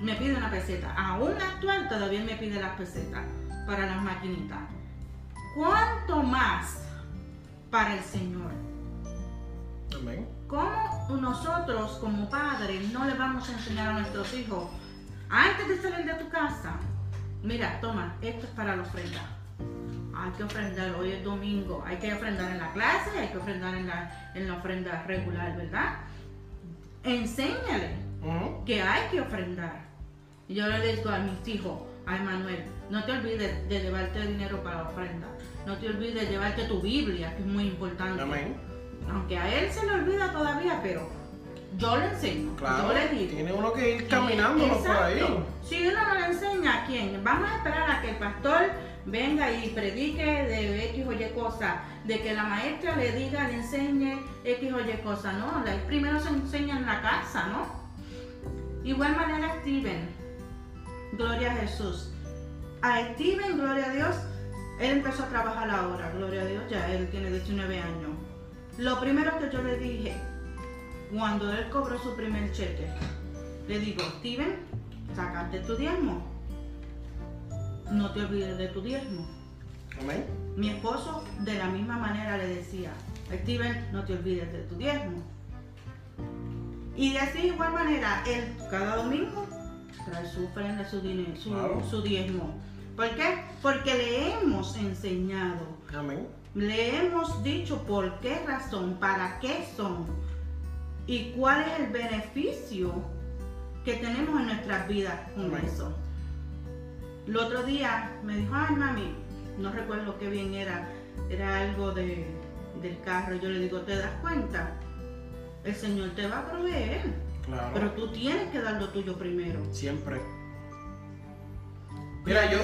me pide una peseta. Aún actual todavía me pide las pesetas para las maquinitas. ¿Cuánto más para el Señor? Amén. ¿Cómo nosotros como padres no le vamos a enseñar a nuestros hijos antes de salir de tu casa? Mira, toma, esto es para la ofrenda. Hay que ofrendar, hoy es domingo, hay que ofrendar en la clase, hay que ofrendar en la, en la ofrenda regular, ¿verdad? Enséñale que hay que ofrendar. Yo le digo a mis hijos, a Emanuel, no te olvides de llevarte dinero para la ofrenda. No te olvides de llevarte tu Biblia, que es muy importante. Amén. Aunque a él se le olvida todavía, pero yo le enseño. Claro. Yo le digo. Tiene uno que ir caminándolo por ahí. Si uno no le enseña a quién, vamos a esperar a que el pastor venga y predique de X o Y cosa, de que la maestra le diga, le enseñe X o Y cosa, no, primero se enseña en la casa, ¿no? Igual manera Steven, gloria a Jesús. A Steven, gloria a Dios, él empezó a trabajar ahora, gloria a Dios, ya él tiene 19 años. Lo primero que yo le dije, cuando él cobró su primer cheque, le digo, Steven, sacaste tu diezmo. No te olvides de tu diezmo. Amén. Mi esposo de la misma manera le decía, Steven, no te olvides de tu diezmo. Y de así igual manera, él cada domingo trae su ofrenda, su dinero, su, Claro. su diezmo. ¿Por qué? Porque le hemos enseñado, Amén. Le hemos dicho por qué razón, para qué son y cuál es el beneficio que tenemos en nuestras vidas con Amén. eso. El otro día me dijo, ay mami, no recuerdo qué bien era, era algo de, del carro. Yo le digo, ¿te das cuenta? El Señor te va a proveer, Claro. pero tú tienes que dar lo tuyo primero. Siempre. Mira, yo,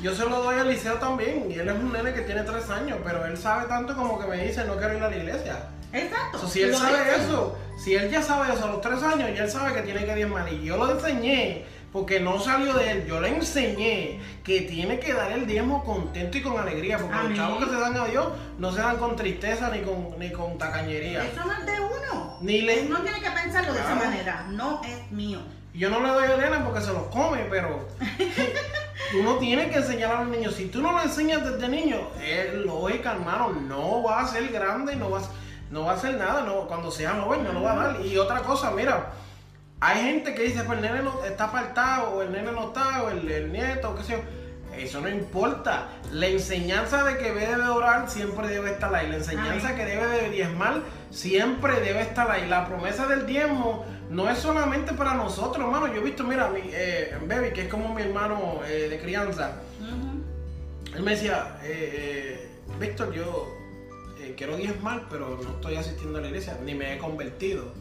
yo se lo doy a Eliseo también. Y él es un nene que tiene tres años, pero él sabe tanto como que me dice no quiero ir a la iglesia. Exacto. Si él sabe eso, si él ya sabe eso a los tres años, ya él sabe que tiene que diezmar. Y yo lo enseñé, porque no salió de él, yo le enseñé que tiene que dar el diezmo contento y con alegría, porque Amén. los chavos que se dan a Dios no se dan con tristeza ni con, ni con tacañería. Eso no es de uno. Ni le- no tiene que pensarlo de esa manera. No es mío. Y Yo no le doy a Elena porque se los come, pero [LAUGHS] uno tiene que enseñar a los niños. Si tú no lo enseñas desde niño, él, lógica, hermano, no va a ser grande no va a, no va a hacer nada. No, cuando sea joven no lo va a dar. Y otra cosa, mira, hay gente que dice, pues el nene no, está apartado, o el nene no está, o el, el nieto, o qué sé yo. Eso no importa. La enseñanza de que debe de orar siempre debe estar ahí. La enseñanza Amén. que debe de diezmar siempre debe estar ahí. La promesa del diezmo no es solamente para nosotros, hermano. Yo he visto, mira, mi, eh, Baby, que es como mi hermano eh, de crianza. Él me decía, eh, eh, Víctor, yo quiero diezmar, pero no estoy asistiendo a la iglesia, ni me he convertido.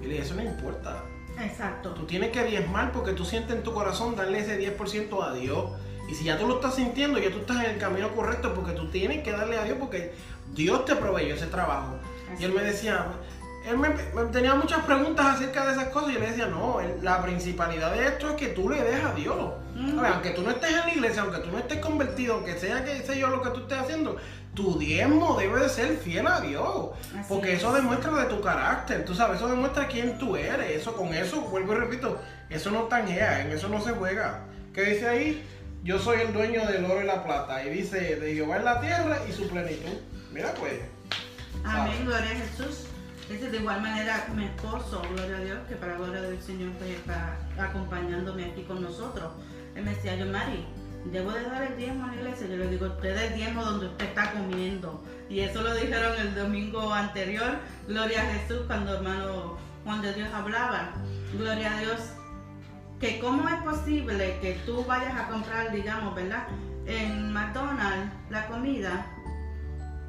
Y le dije, eso no importa. Exacto. Tú tienes que diezmar porque tú sientes en tu corazón darle ese 10% a Dios. Y si ya tú lo estás sintiendo, ya tú estás en el camino correcto porque tú tienes que darle a Dios porque Dios te proveyó ese trabajo. Así y él me decía, él me, me tenía muchas preguntas acerca de esas cosas y yo le decía, no, la principalidad de esto es que tú le des a Dios. A ver, aunque tú no estés en la iglesia, aunque tú no estés convertido, aunque sea que sé yo lo que tú estés haciendo, tu diezmo debe de ser fiel a Dios. Así porque es. eso demuestra de tu carácter, tú sabes, eso demuestra quién tú eres. Eso, con eso, vuelvo y repito, eso no tanjea, en eso no se juega. ¿Qué dice ahí? Yo soy el dueño del oro y la plata. Y dice, de Jehová es la tierra y su plenitud. Mira pues. Amén, gloria a Jesús. Ese de igual manera mi esposo, gloria a Dios, que para gloria del Señor pues, está acompañándome aquí con nosotros. Él me decía, yo Mari, debo de dar el diezmo a la iglesia. Yo le digo, usted el diezmo donde usted está comiendo. Y eso lo dijeron el domingo anterior, gloria a Jesús, cuando hermano Juan de Dios hablaba. Gloria a Dios. Que cómo es posible que tú vayas a comprar, digamos, ¿verdad? En McDonald's la comida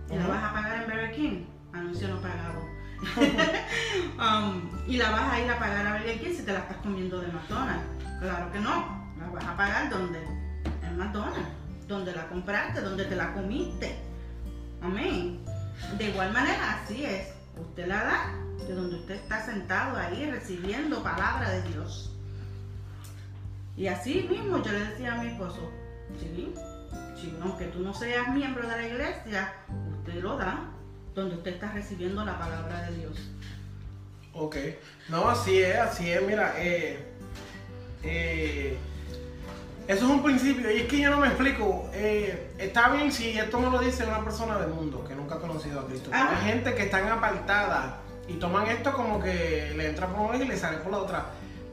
y la vas a pagar en Burger King. Anuncio no pagado. [LAUGHS] Um, y la vas a ir a pagar a Burger si te la estás comiendo de McDonald's. Claro que no. La vas a pagar donde? En McDonald's. Donde la compraste, donde te la comiste. Amén. De igual manera, así es. Usted la da de donde usted está sentado ahí recibiendo palabra de Dios. Y así mismo yo le decía a mi esposo, sí, sí, aunque tú no seas miembro de la iglesia, usted lo da. Donde usted está recibiendo la palabra de Dios. Ok, no, así es, así es, mira, eh, eh, eso es un principio, y es que yo no me explico, eh, está bien si esto me lo dice una persona del mundo que nunca ha conocido a Cristo, hay gente que están apartada y toman esto como que le entra por una y le sale por la otra.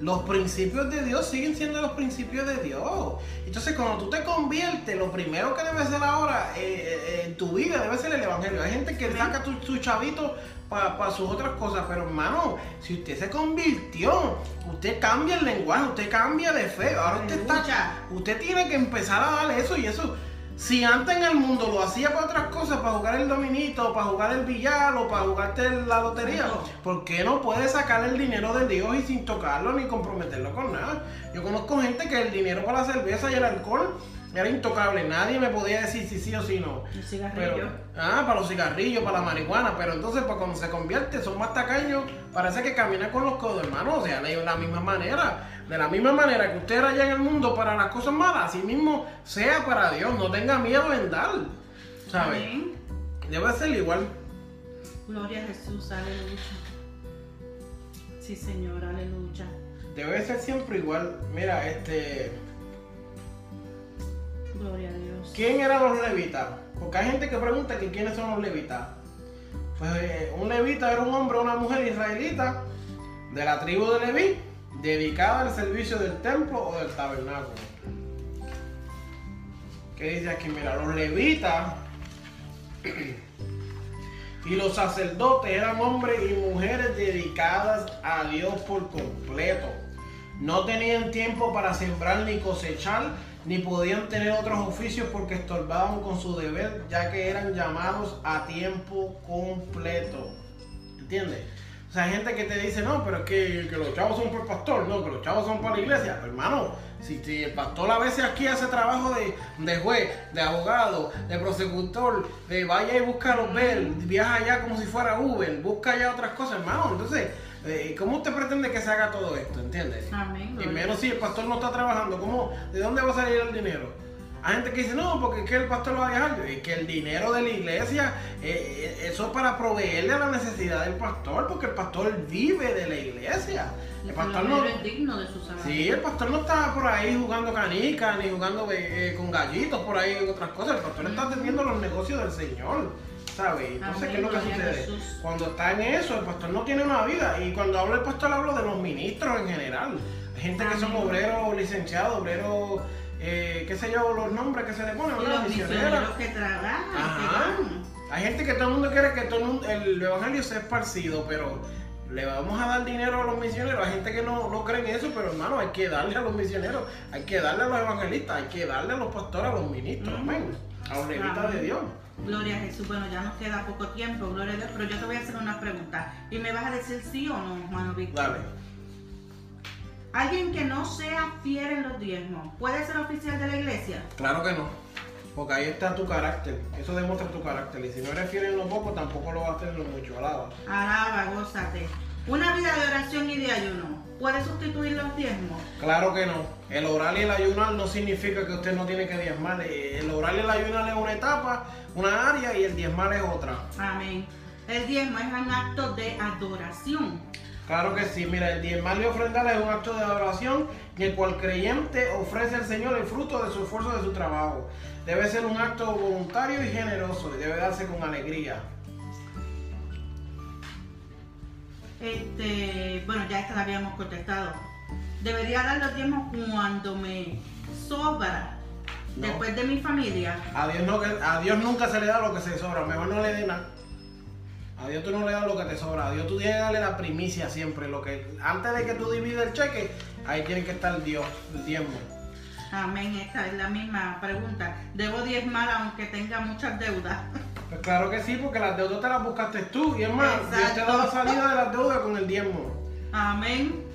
Los principios de Dios siguen siendo los principios de Dios. Entonces, cuando tú te conviertes, lo primero que debe ser ahora eh, eh, en tu vida debe ser el Evangelio. Hay gente que saca tu, su chavito para sus otras cosas, pero hermano, si usted se convirtió, usted cambia el lenguaje, usted cambia de fe. Ahora usted está, usted tiene que empezar a darle eso y eso. Si antes en el mundo lo hacía para otras cosas, para jugar el dominito, para jugar el billar o para jugarte la lotería. ¿por qué no puede sacar el dinero de Dios y sin tocarlo ni comprometerlo con nada? Yo conozco gente que el dinero para la cerveza y el alcohol era intocable, nadie me podía decir si sí o si no. El cigarrillo. Pero, ah, para los cigarrillos, para la marihuana, pero entonces para cuando se convierte son más tacaños, parece que camina con los codos, hermano, o sea, de la misma manera, de la misma manera que usted era allá en el mundo para las cosas malas, así mismo sea para Dios, no tenga miedo en dar, ¿sabe? Amén. Debe ser igual. Gloria a Jesús, aleluya. Sí, Señor, aleluya. Debe ser siempre igual. Mira, este. Gloria a Dios. ¿Quién eran los levitas? Porque hay gente que pregunta que quiénes son los levitas. Pues eh, un levita era un hombre o una mujer israelita de la tribu de Leví, dedicada al servicio del templo o del tabernáculo. ¿Qué dice aquí? Mira, los levitas [CLEARS THROAT] y los sacerdotes eran hombres y mujeres dedicadas a Dios por completo. No tenían tiempo para sembrar ni cosechar, ni podían tener otros oficios porque estorbaban con su deber, ya que eran llamados a tiempo completo. ¿Entiendes? O sea, hay gente que te dice, no, pero es que, que los chavos son por el pastor, no, que los chavos son para la iglesia. Pero, hermano, si, si el pastor a veces aquí hace trabajo de, de juez, de abogado, de prosecutor, de vaya y busca los ver, viaja allá como si fuera Uber, busca allá otras cosas, hermano. Entonces, eh, ¿cómo usted pretende que se haga todo esto? ¿Entiendes? Amén. Y a menos si el pastor no está trabajando, ¿cómo, ¿de dónde va a salir el dinero? Hay gente que dice, no, porque es que el pastor lo va a dejar. Es que el dinero de la iglesia, eh, eh, eso es para proveerle a la necesidad del pastor, porque el pastor vive de la iglesia. El pastor no, menos es digno de su salario. sí, el pastor no está por ahí jugando canicas, ni jugando eh, con gallitos por ahí en otras cosas. El pastor está atendiendo los negocios del Señor. ¿Sabes? Entonces, Amén, ¿qué es lo que sucede? Jesús. Cuando está en eso, el pastor no tiene una vida. Y cuando hablo del pastor, hablo de los ministros en general. Hay gente que son obreros licenciados, obreros, eh, qué sé yo, los nombres que se le ponen, ¿verdad? los misioneros que trabajan, que Ajá. van. Hay gente que todo el mundo quiere que todo el, mundo- el evangelio sea esparcido, pero le vamos a dar dinero a los misioneros. Hay gente que no, no cree en eso, pero hermano, hay que darle a los misioneros, hay que darle a los evangelistas, hay que darle a los pastores, a los ministros, Ujú. amén. A los levitas de Dios. Gloria a Jesús. Bueno, ya nos queda poco tiempo, gloria a Dios, pero yo te voy a hacer una pregunta. ¿Y me vas a decir sí o no, hermano Víctor? Dale. Alguien que no sea fiel en los diezmos, ¿puede ser oficial de la iglesia? Claro que no. Porque ahí está tu carácter. Eso demuestra tu carácter. Y si no eres fiel en lo poco, tampoco lo vas a hacer en lo mucho. Alaba. Alaba, gózate. Una vida de oración y de ayuno, ¿puede sustituir los diezmos? Claro que no. El orar y el ayunar no significa que usted no tiene que diezmar. El orar y el ayunar es una etapa, una área y el diezmar es otra. Amén. El diezmo es un acto de adoración. Claro que sí. Mira, el diezmar y ofrendar es un acto de adoración en el cual creyente ofrece al Señor el fruto de su esfuerzo, de su trabajo. Debe ser un acto voluntario y generoso y debe darse con alegría. Este, bueno, ya esta la habíamos contestado. Debería dar los diezmos cuando me sobra, No. después de mi familia. A Dios, no, a Dios nunca se le da lo que se sobra, mejor no le dé nada. A Dios tú no le das lo que te sobra, a Dios tú tienes que darle la primicia siempre, lo que antes de que tú divides el cheque, ahí tiene que estar Dios, el diezmo. Amén, esta es la misma pregunta. ¿Debo diezmar aunque tenga muchas deudas? [LAUGHS] Pues claro que sí, porque las deudas te las buscaste tú, y es más, Dios te da la salida de las deudas con el diezmo. Amén.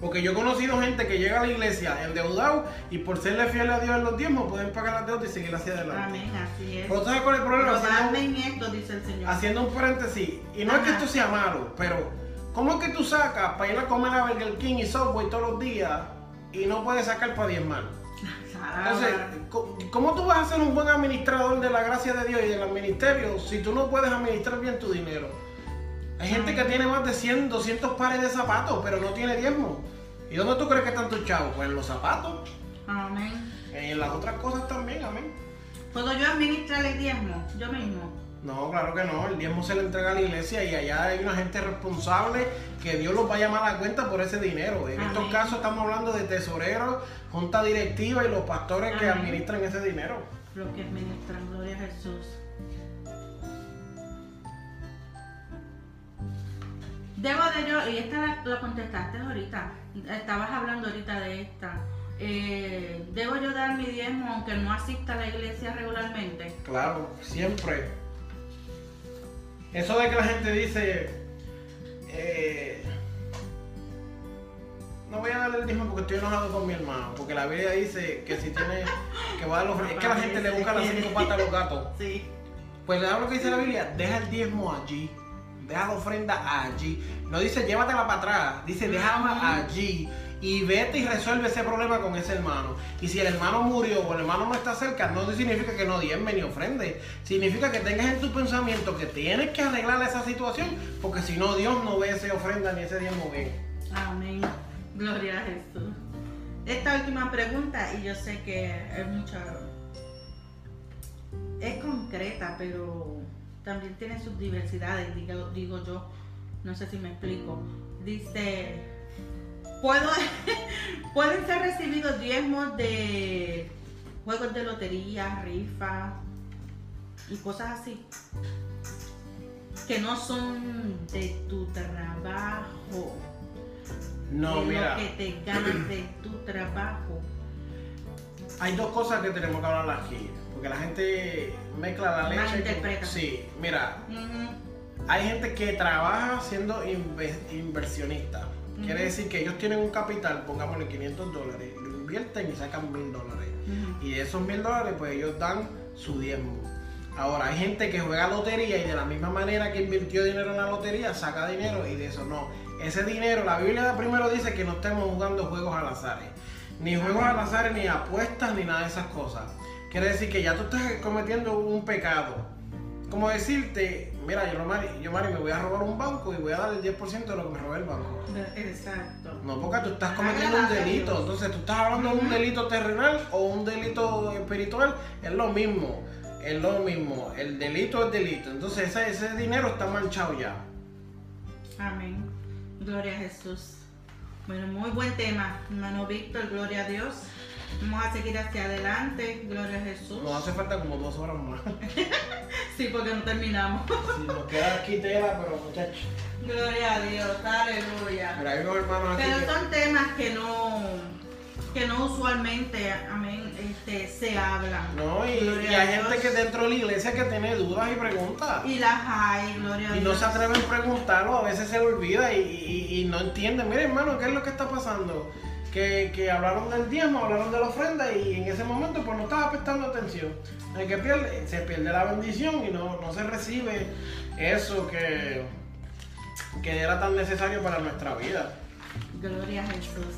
Porque yo he conocido gente que llega a la iglesia endeudado y por serle fiel a Dios en los diezmos pueden pagar las deudas y seguir hacia adelante. Amén, así es. Pero ¿tú sabes cuál es el problema? Haciendo- en esto, dice el Señor. haciendo un paréntesis, y no es que esto sea malo, pero ¿cómo es que tú sacas para ir a comer a Burger King y Subway todos los días y no puedes sacar para diezmar? Entonces, ¿cómo tú vas a ser un buen administrador de la gracia de Dios y del ministerio si tú no puedes administrar bien tu dinero? Hay gente que tiene más de 100, 200 pares de zapatos, pero no tiene diezmo. ¿Y dónde tú crees que están tus chavos? Pues en los zapatos, Amén. en las otras cosas también, amén. ¿Puedo yo administrar el diezmo? Yo mismo. No, claro que no. El diezmo se le entrega a la iglesia y allá hay una gente responsable que Dios los va a llamar a cuenta por ese dinero. En estos casos estamos hablando de tesoreros, junta directiva y los pastores que administran ese dinero. Lo que administran, gloria a Jesús. Debo de yo, y esta la, contestaste ahorita, estabas hablando ahorita de esta. Eh, ¿Debo yo dar mi diezmo aunque no asista a la iglesia regularmente? Claro, siempre. Eso de que la gente dice, eh, no voy a darle el diezmo porque estoy enojado con mi hermano, porque la Biblia dice que si tiene, que va a dar los- es que la gente le busca las cinco patas a los gatos. Sí. Pues le da lo que dice la Biblia, deja el diezmo allí, deja la ofrenda allí. No dice llévatela para atrás, dice déjala allí y vete y resuelve ese problema con ese hermano. Y si el hermano murió o el hermano no está cerca, no significa que no diezme ni ofrende. Significa que tengas en tu pensamiento que tienes que arreglar esa situación, porque si no, Dios no ve esa ofrenda ni ese diezmo bien. Amén. Gloria a Jesús. Esta última pregunta, y yo sé que es mucha. Es concreta, pero también tiene sus diversidades, digo, digo yo. No sé si me explico. Dice: ¿puedo, [LAUGHS] ¿Pueden ser recibidos diezmos de juegos de lotería, rifa y cosas así? Que no son de tu trabajo No, de mira. lo que te ganas de tu trabajo. Hay dos cosas que tenemos que hablar aquí, porque la gente mezcla la leche. Malinterpreta. con- Sí, mira, Hay gente que trabaja siendo inve- inversionista. Quiere decir que ellos tienen un capital, pongámosle 500 dólares, lo invierten y sacan 1000 dólares. Y de esos 1000 dólares, pues ellos dan su diezmo. Ahora, hay gente que juega lotería y de la misma manera que invirtió dinero en la lotería, saca dinero y de eso no. Ese dinero, la Biblia primero dice que no estemos jugando juegos al azar. Ni juegos al azar, ni apuestas, ni nada de esas cosas. Quiere decir que ya tú estás cometiendo un pecado. Como decirte, mira, yo, Mari, yo Mari, me voy a robar un banco y voy a dar el 10% de lo que me robé el banco. Exacto. No, porque tú estás cometiendo un delito. Entonces, tú estás hablando de un delito terrenal o un delito espiritual. Es lo mismo. Es lo mismo. El delito es delito. Entonces, ese, ese dinero está manchado ya. Amén. Gloria a Jesús. Bueno, muy buen tema, hermano Víctor, gloria a Dios. Vamos a seguir hacia adelante, gloria a Jesús. Nos hace falta como dos horas más. [LAUGHS] Sí, porque no terminamos. Si nos queda aquí tela, pero muchachos. Gloria a Dios, aleluya. Mira, hay unos hermanos aquí. Pero que- son temas que no, que no usualmente, amén, este, se hablan. No, y, y hay gente que dentro de la iglesia que tiene dudas y preguntas. Y las hay, gloria a Y Dios. no se atreven a preguntarlo, a veces se olvida y, y- y no entienden. Mira, hermano, ¿qué es lo que está pasando? Que, hablaron del diezmo, hablaron de la ofrenda y en ese momento pues no estaba prestando atención. El que pierde, se pierde la bendición y no, no se recibe eso que, que era tan necesario para nuestra vida. Gloria a Jesús.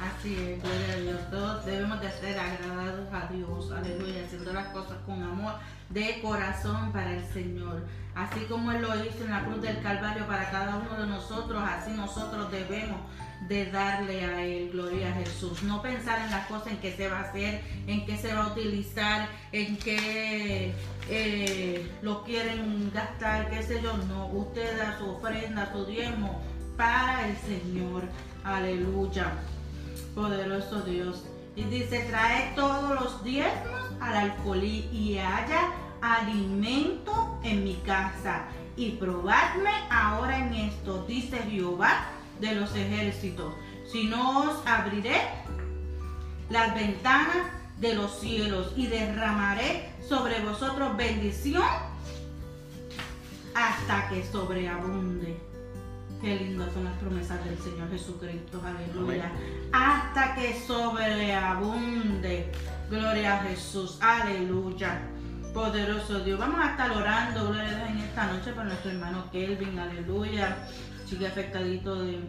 Así es, gloria a Dios. Todos debemos de ser agradados a Dios, aleluya, haciendo las cosas con amor de corazón para el Señor. Así como Él lo hizo en la cruz del Calvario para cada uno de nosotros, así nosotros debemos de darle a Él, gloria a Jesús. No pensar en las cosas en que se va a hacer, en qué se va a utilizar, en qué eh, lo quieren gastar, qué sé yo. No, usted da su ofrenda, su diezmo para el Señor. Aleluya. Poderoso Dios. Y dice, trae todos los diezmos al alfolí y haya alimento en mi casa. Y probadme ahora en esto, dice Jehová de los ejércitos. Si no os abriré las ventanas de los cielos y derramaré sobre vosotros bendición hasta que sobreabunde. Qué lindas son las promesas del Señor Jesucristo, aleluya. Hasta que sobreabunde. Gloria a Jesús, aleluya. Poderoso Dios. Vamos a estar orando, gloria a Dios, en esta noche por nuestro hermano Kelvin, aleluya. Sigue afectadito de,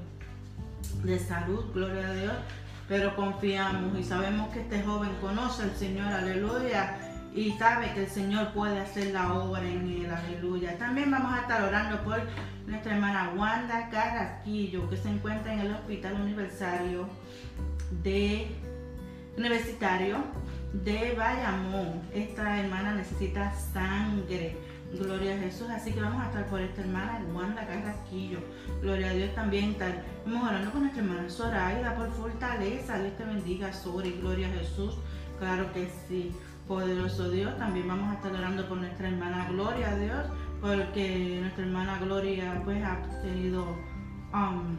de salud, gloria a Dios. pero confiamos y sabemos que este joven conoce al Señor, aleluya, y sabe que el Señor puede hacer la obra en él, aleluya. También vamos a estar orando por nuestra hermana Wanda Carrasquillo, que se encuentra en el Hospital Universitario de Universitario de Bayamón. Esta hermana necesita sangre. Gloria a Jesús. Así que vamos a estar por esta hermana Wanda Carrasquillo. Gloria a Dios también. Estamos orando con nuestra hermana Zoraida por fortaleza. Dios te bendiga, Sori. Gloria a Jesús. Claro que sí. Poderoso Dios. También vamos a estar orando por nuestra hermana Gloria a Dios. Porque nuestra hermana Gloria pues ha tenido... Um,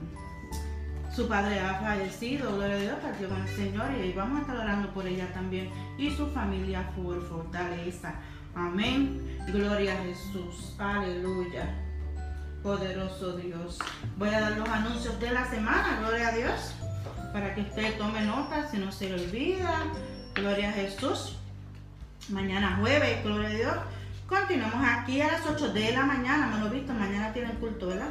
su padre ha fallecido, gloria a Dios, partió con el Señor y vamos a estar orando por ella también y su familia por fortaleza. Amén. Gloria a Jesús. Aleluya. Poderoso Dios. Voy a dar los anuncios de la semana, gloria a Dios, para que usted tome nota si no se le olvida. Gloria a Jesús. Mañana jueves, gloria a Dios. Continuamos aquí a las 8 de la mañana, me lo visto, mañana tienen culto, ¿verdad?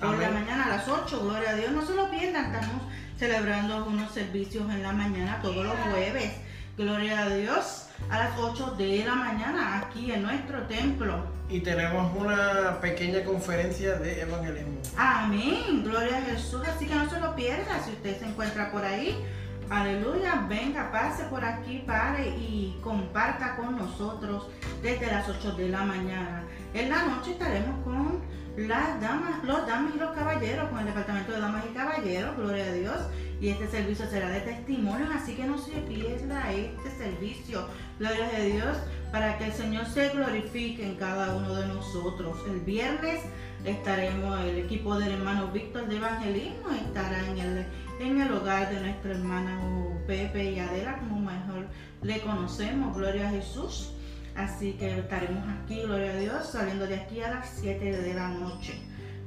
Por la mañana a las 8, gloria a Dios. No se lo pierdan, estamos celebrando unos servicios en la mañana todos los jueves. Gloria a Dios. A las 8 de la mañana aquí en nuestro templo. Y tenemos una pequeña conferencia de evangelismo. Amén. Gloria a Jesús. Así que no se lo pierda si usted se encuentra por ahí. Aleluya, venga, pase por aquí, pare y comparta con nosotros desde las 8 de la mañana. En la noche estaremos con las damas, los damas y los caballeros, con el departamento de damas y caballeros, gloria a Dios. Y este servicio será de testimonio, así que no se pierda este servicio, gloria a Dios, para que el Señor se glorifique en cada uno de nosotros. El viernes estaremos, el equipo del hermano Víctor de Evangelismo estará en el, en el hogar de nuestro hermano Pepe y Adela, como mejor le conocemos, gloria a Jesús. Así que estaremos aquí, gloria a Dios, saliendo de aquí a las 7 de la noche.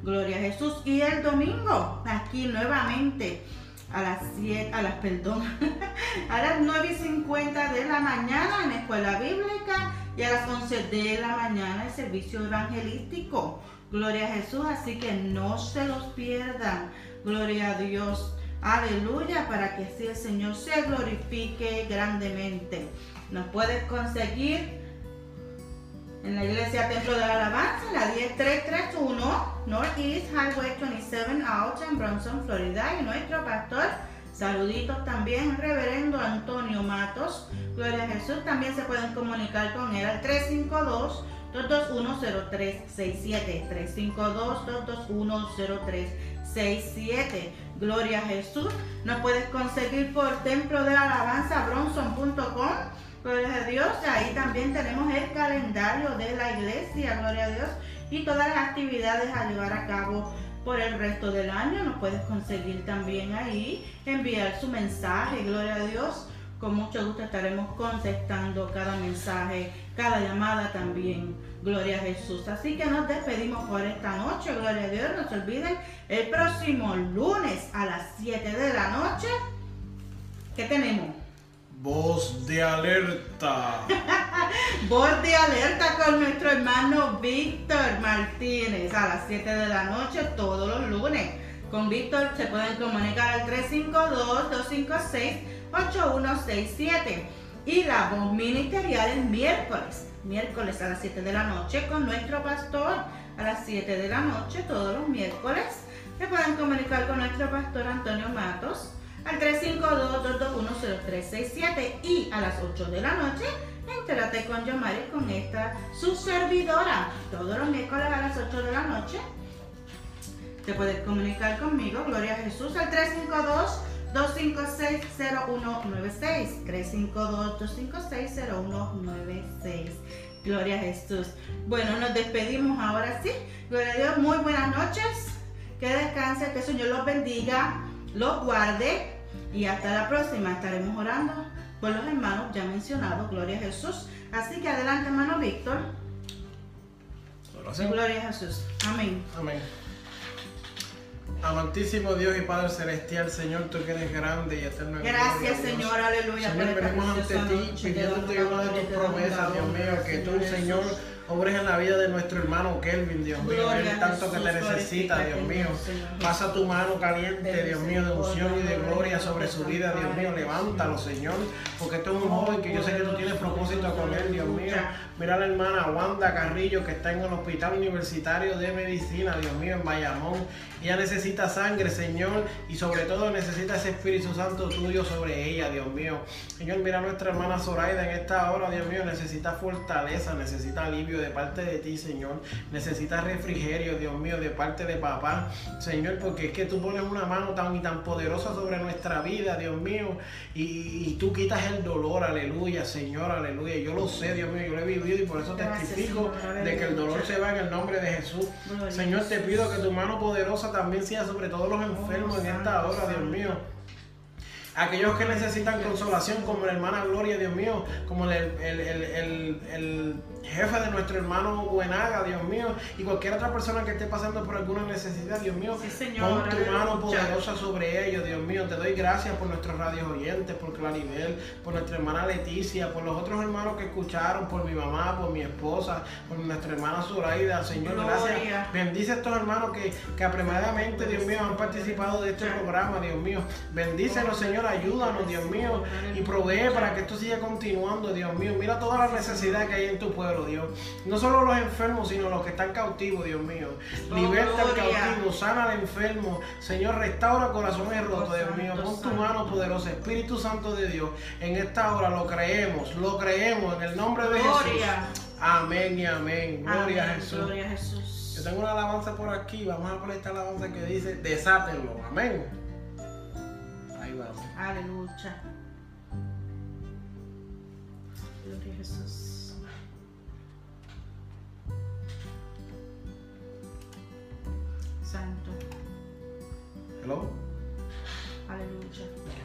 Gloria a Jesús. Y el domingo, aquí nuevamente a las 7, a las, perdón, [LAUGHS] a las 9 y 50 de la mañana en la escuela bíblica y a las 11 de la mañana el servicio evangelístico. Gloria a Jesús, así que no se los pierdan. Gloria a Dios. Aleluya, para que así el Señor se glorifique grandemente. Nos puedes conseguir en la iglesia Templo de la Alabanza, la 10331 Northeast Highway 27 Out en Bronson, Florida. Y nuestro pastor, saluditos también, reverendo Antonio Matos. Gloria a Jesús. También se pueden comunicar con él al 352 2210367 352 2210367 Gloria a Jesús. Nos puedes conseguir por templo de alabanza bronson.com Gloria a Dios. Ahí también tenemos el calendario de la iglesia, gloria a Dios, y todas las actividades a llevar a cabo por el resto del año. Nos puedes conseguir también ahí, enviar su mensaje, gloria a Dios. Con mucho gusto estaremos contestando cada mensaje, cada llamada también. Gloria a Jesús. Así que nos despedimos por esta noche. Gloria a Dios. No se olviden, el próximo lunes a las 7 de la noche, ¿qué tenemos? Voz de alerta. [LAUGHS] Voz de alerta con nuestro hermano Víctor Martínez a las 7 de la noche todos los lunes. Con Víctor se pueden comunicar al 352-256-8167. Y la voz ministerial el miércoles. Miércoles a las 7 de la noche con nuestro pastor a las 7 de la noche todos los miércoles. Se pueden comunicar con nuestro pastor Antonio Matos al 352-221-0367 y a las 8 de la noche entérate con Yomari con esta su servidora. Todos los miércoles a las 8 de la noche te puedes comunicar conmigo Gloria a Jesús al 352 256-0196 352-256-0196 Gloria a Jesús. Bueno nos despedimos ahora sí. Gloria a Dios muy buenas noches. Que descanse que el Señor los bendiga los guarde y hasta la próxima estaremos orando por los hermanos ya mencionados, gloria a Jesús. Así que adelante hermano Víctor. Gloria a Jesús. Amén. Amén. Amantísimo Dios y Padre Celestial, Señor, tú que eres grande y eterno. Gracias, Señor, aleluya. Señor, venimos ante ti pidiéndote una de tus promesas, Dios mío, que tú, Señor, obres en la vida de nuestro hermano Kelvin, Dios mío, él tanto que te necesita, Dios mío. Pasa tu mano caliente, Dios mío, de unción y de gloria sobre su vida, Dios mío, levántalo, Señor, porque este es un joven que yo sé que tú tienes propósito con él, Dios mío. Mira a la hermana Wanda Carrillo que está en el Hospital Universitario de Medicina, Dios mío, en Bayamón. Ella necesita sangre, Señor, y sobre todo necesita ese Espíritu Santo tuyo sobre ella, Dios mío. Señor, mira a nuestra hermana Zoraida en esta hora, Dios mío, necesita fortaleza, necesita alivio de parte de ti, Señor. Necesita refrigerio, Dios mío, de parte de papá, Señor, porque es que tú pones una mano tan y tan poderosa sobre nuestra vida, Dios mío, y, tú quitas el dolor, aleluya, Señor, aleluya. Yo lo sé, Dios mío, yo lo he vivido y por eso testifico de que el dolor se va en el nombre de Jesús. Señor, te pido que tu mano poderosa también sea sobre todos los enfermos en esta hora, Dios mío. Aquellos que necesitan consolación, como la hermana Gloria, Dios mío, como el, el jefe de nuestro hermano Buenaga, Dios mío, y cualquier otra persona que esté pasando por alguna necesidad, Dios mío, pon tu mano poderosa sobre ellos, Dios mío. Te doy gracias por nuestros radios oyentes, por Claribel, por nuestra hermana Leticia, por los otros hermanos que escucharon, por mi mamá, por mi esposa, por nuestra hermana Zoraida, Señor, gracias. Bendice a estos hermanos que, que apremadamente, Dios mío, han participado de este programa, Dios mío. Bendícenos, Señor, ayúdanos, Dios mío, y provee para que esto siga continuando, Dios mío. Mira todas las necesidades que hay en tu pueblo. Dios. No solo los enfermos, sino los que están cautivos, Dios mío. Liberta al cautivo, sana al enfermo. Señor, restaura corazones rotos, Dios mío. Pon tu mano poderosa, Espíritu Santo de Dios. En esta hora lo creemos, lo creemos en el nombre de Jesús. Amén y amén. Gloria, a Jesús. Gloria a Jesús. Yo tengo una alabanza por aquí. Vamos a poner esta alabanza que dice: Desátenlo. Amén. Vamos. Aleluya. Gloria a Jesús. Santo. Hello. Aleluya.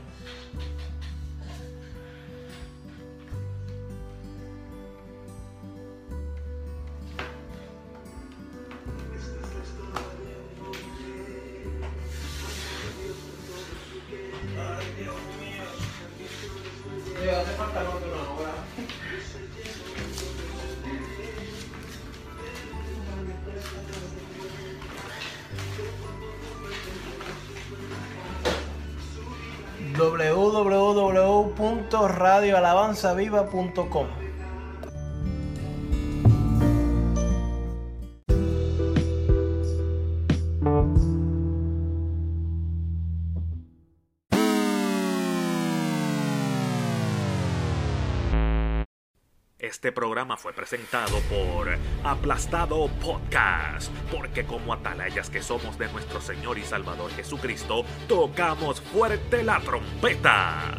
www.radioalabanzaviva.com Este programa fue presentado por Aplastado Podcast, porque como atalayas que somos de nuestro Señor y Salvador Jesucristo, tocamos fuerte la trompeta.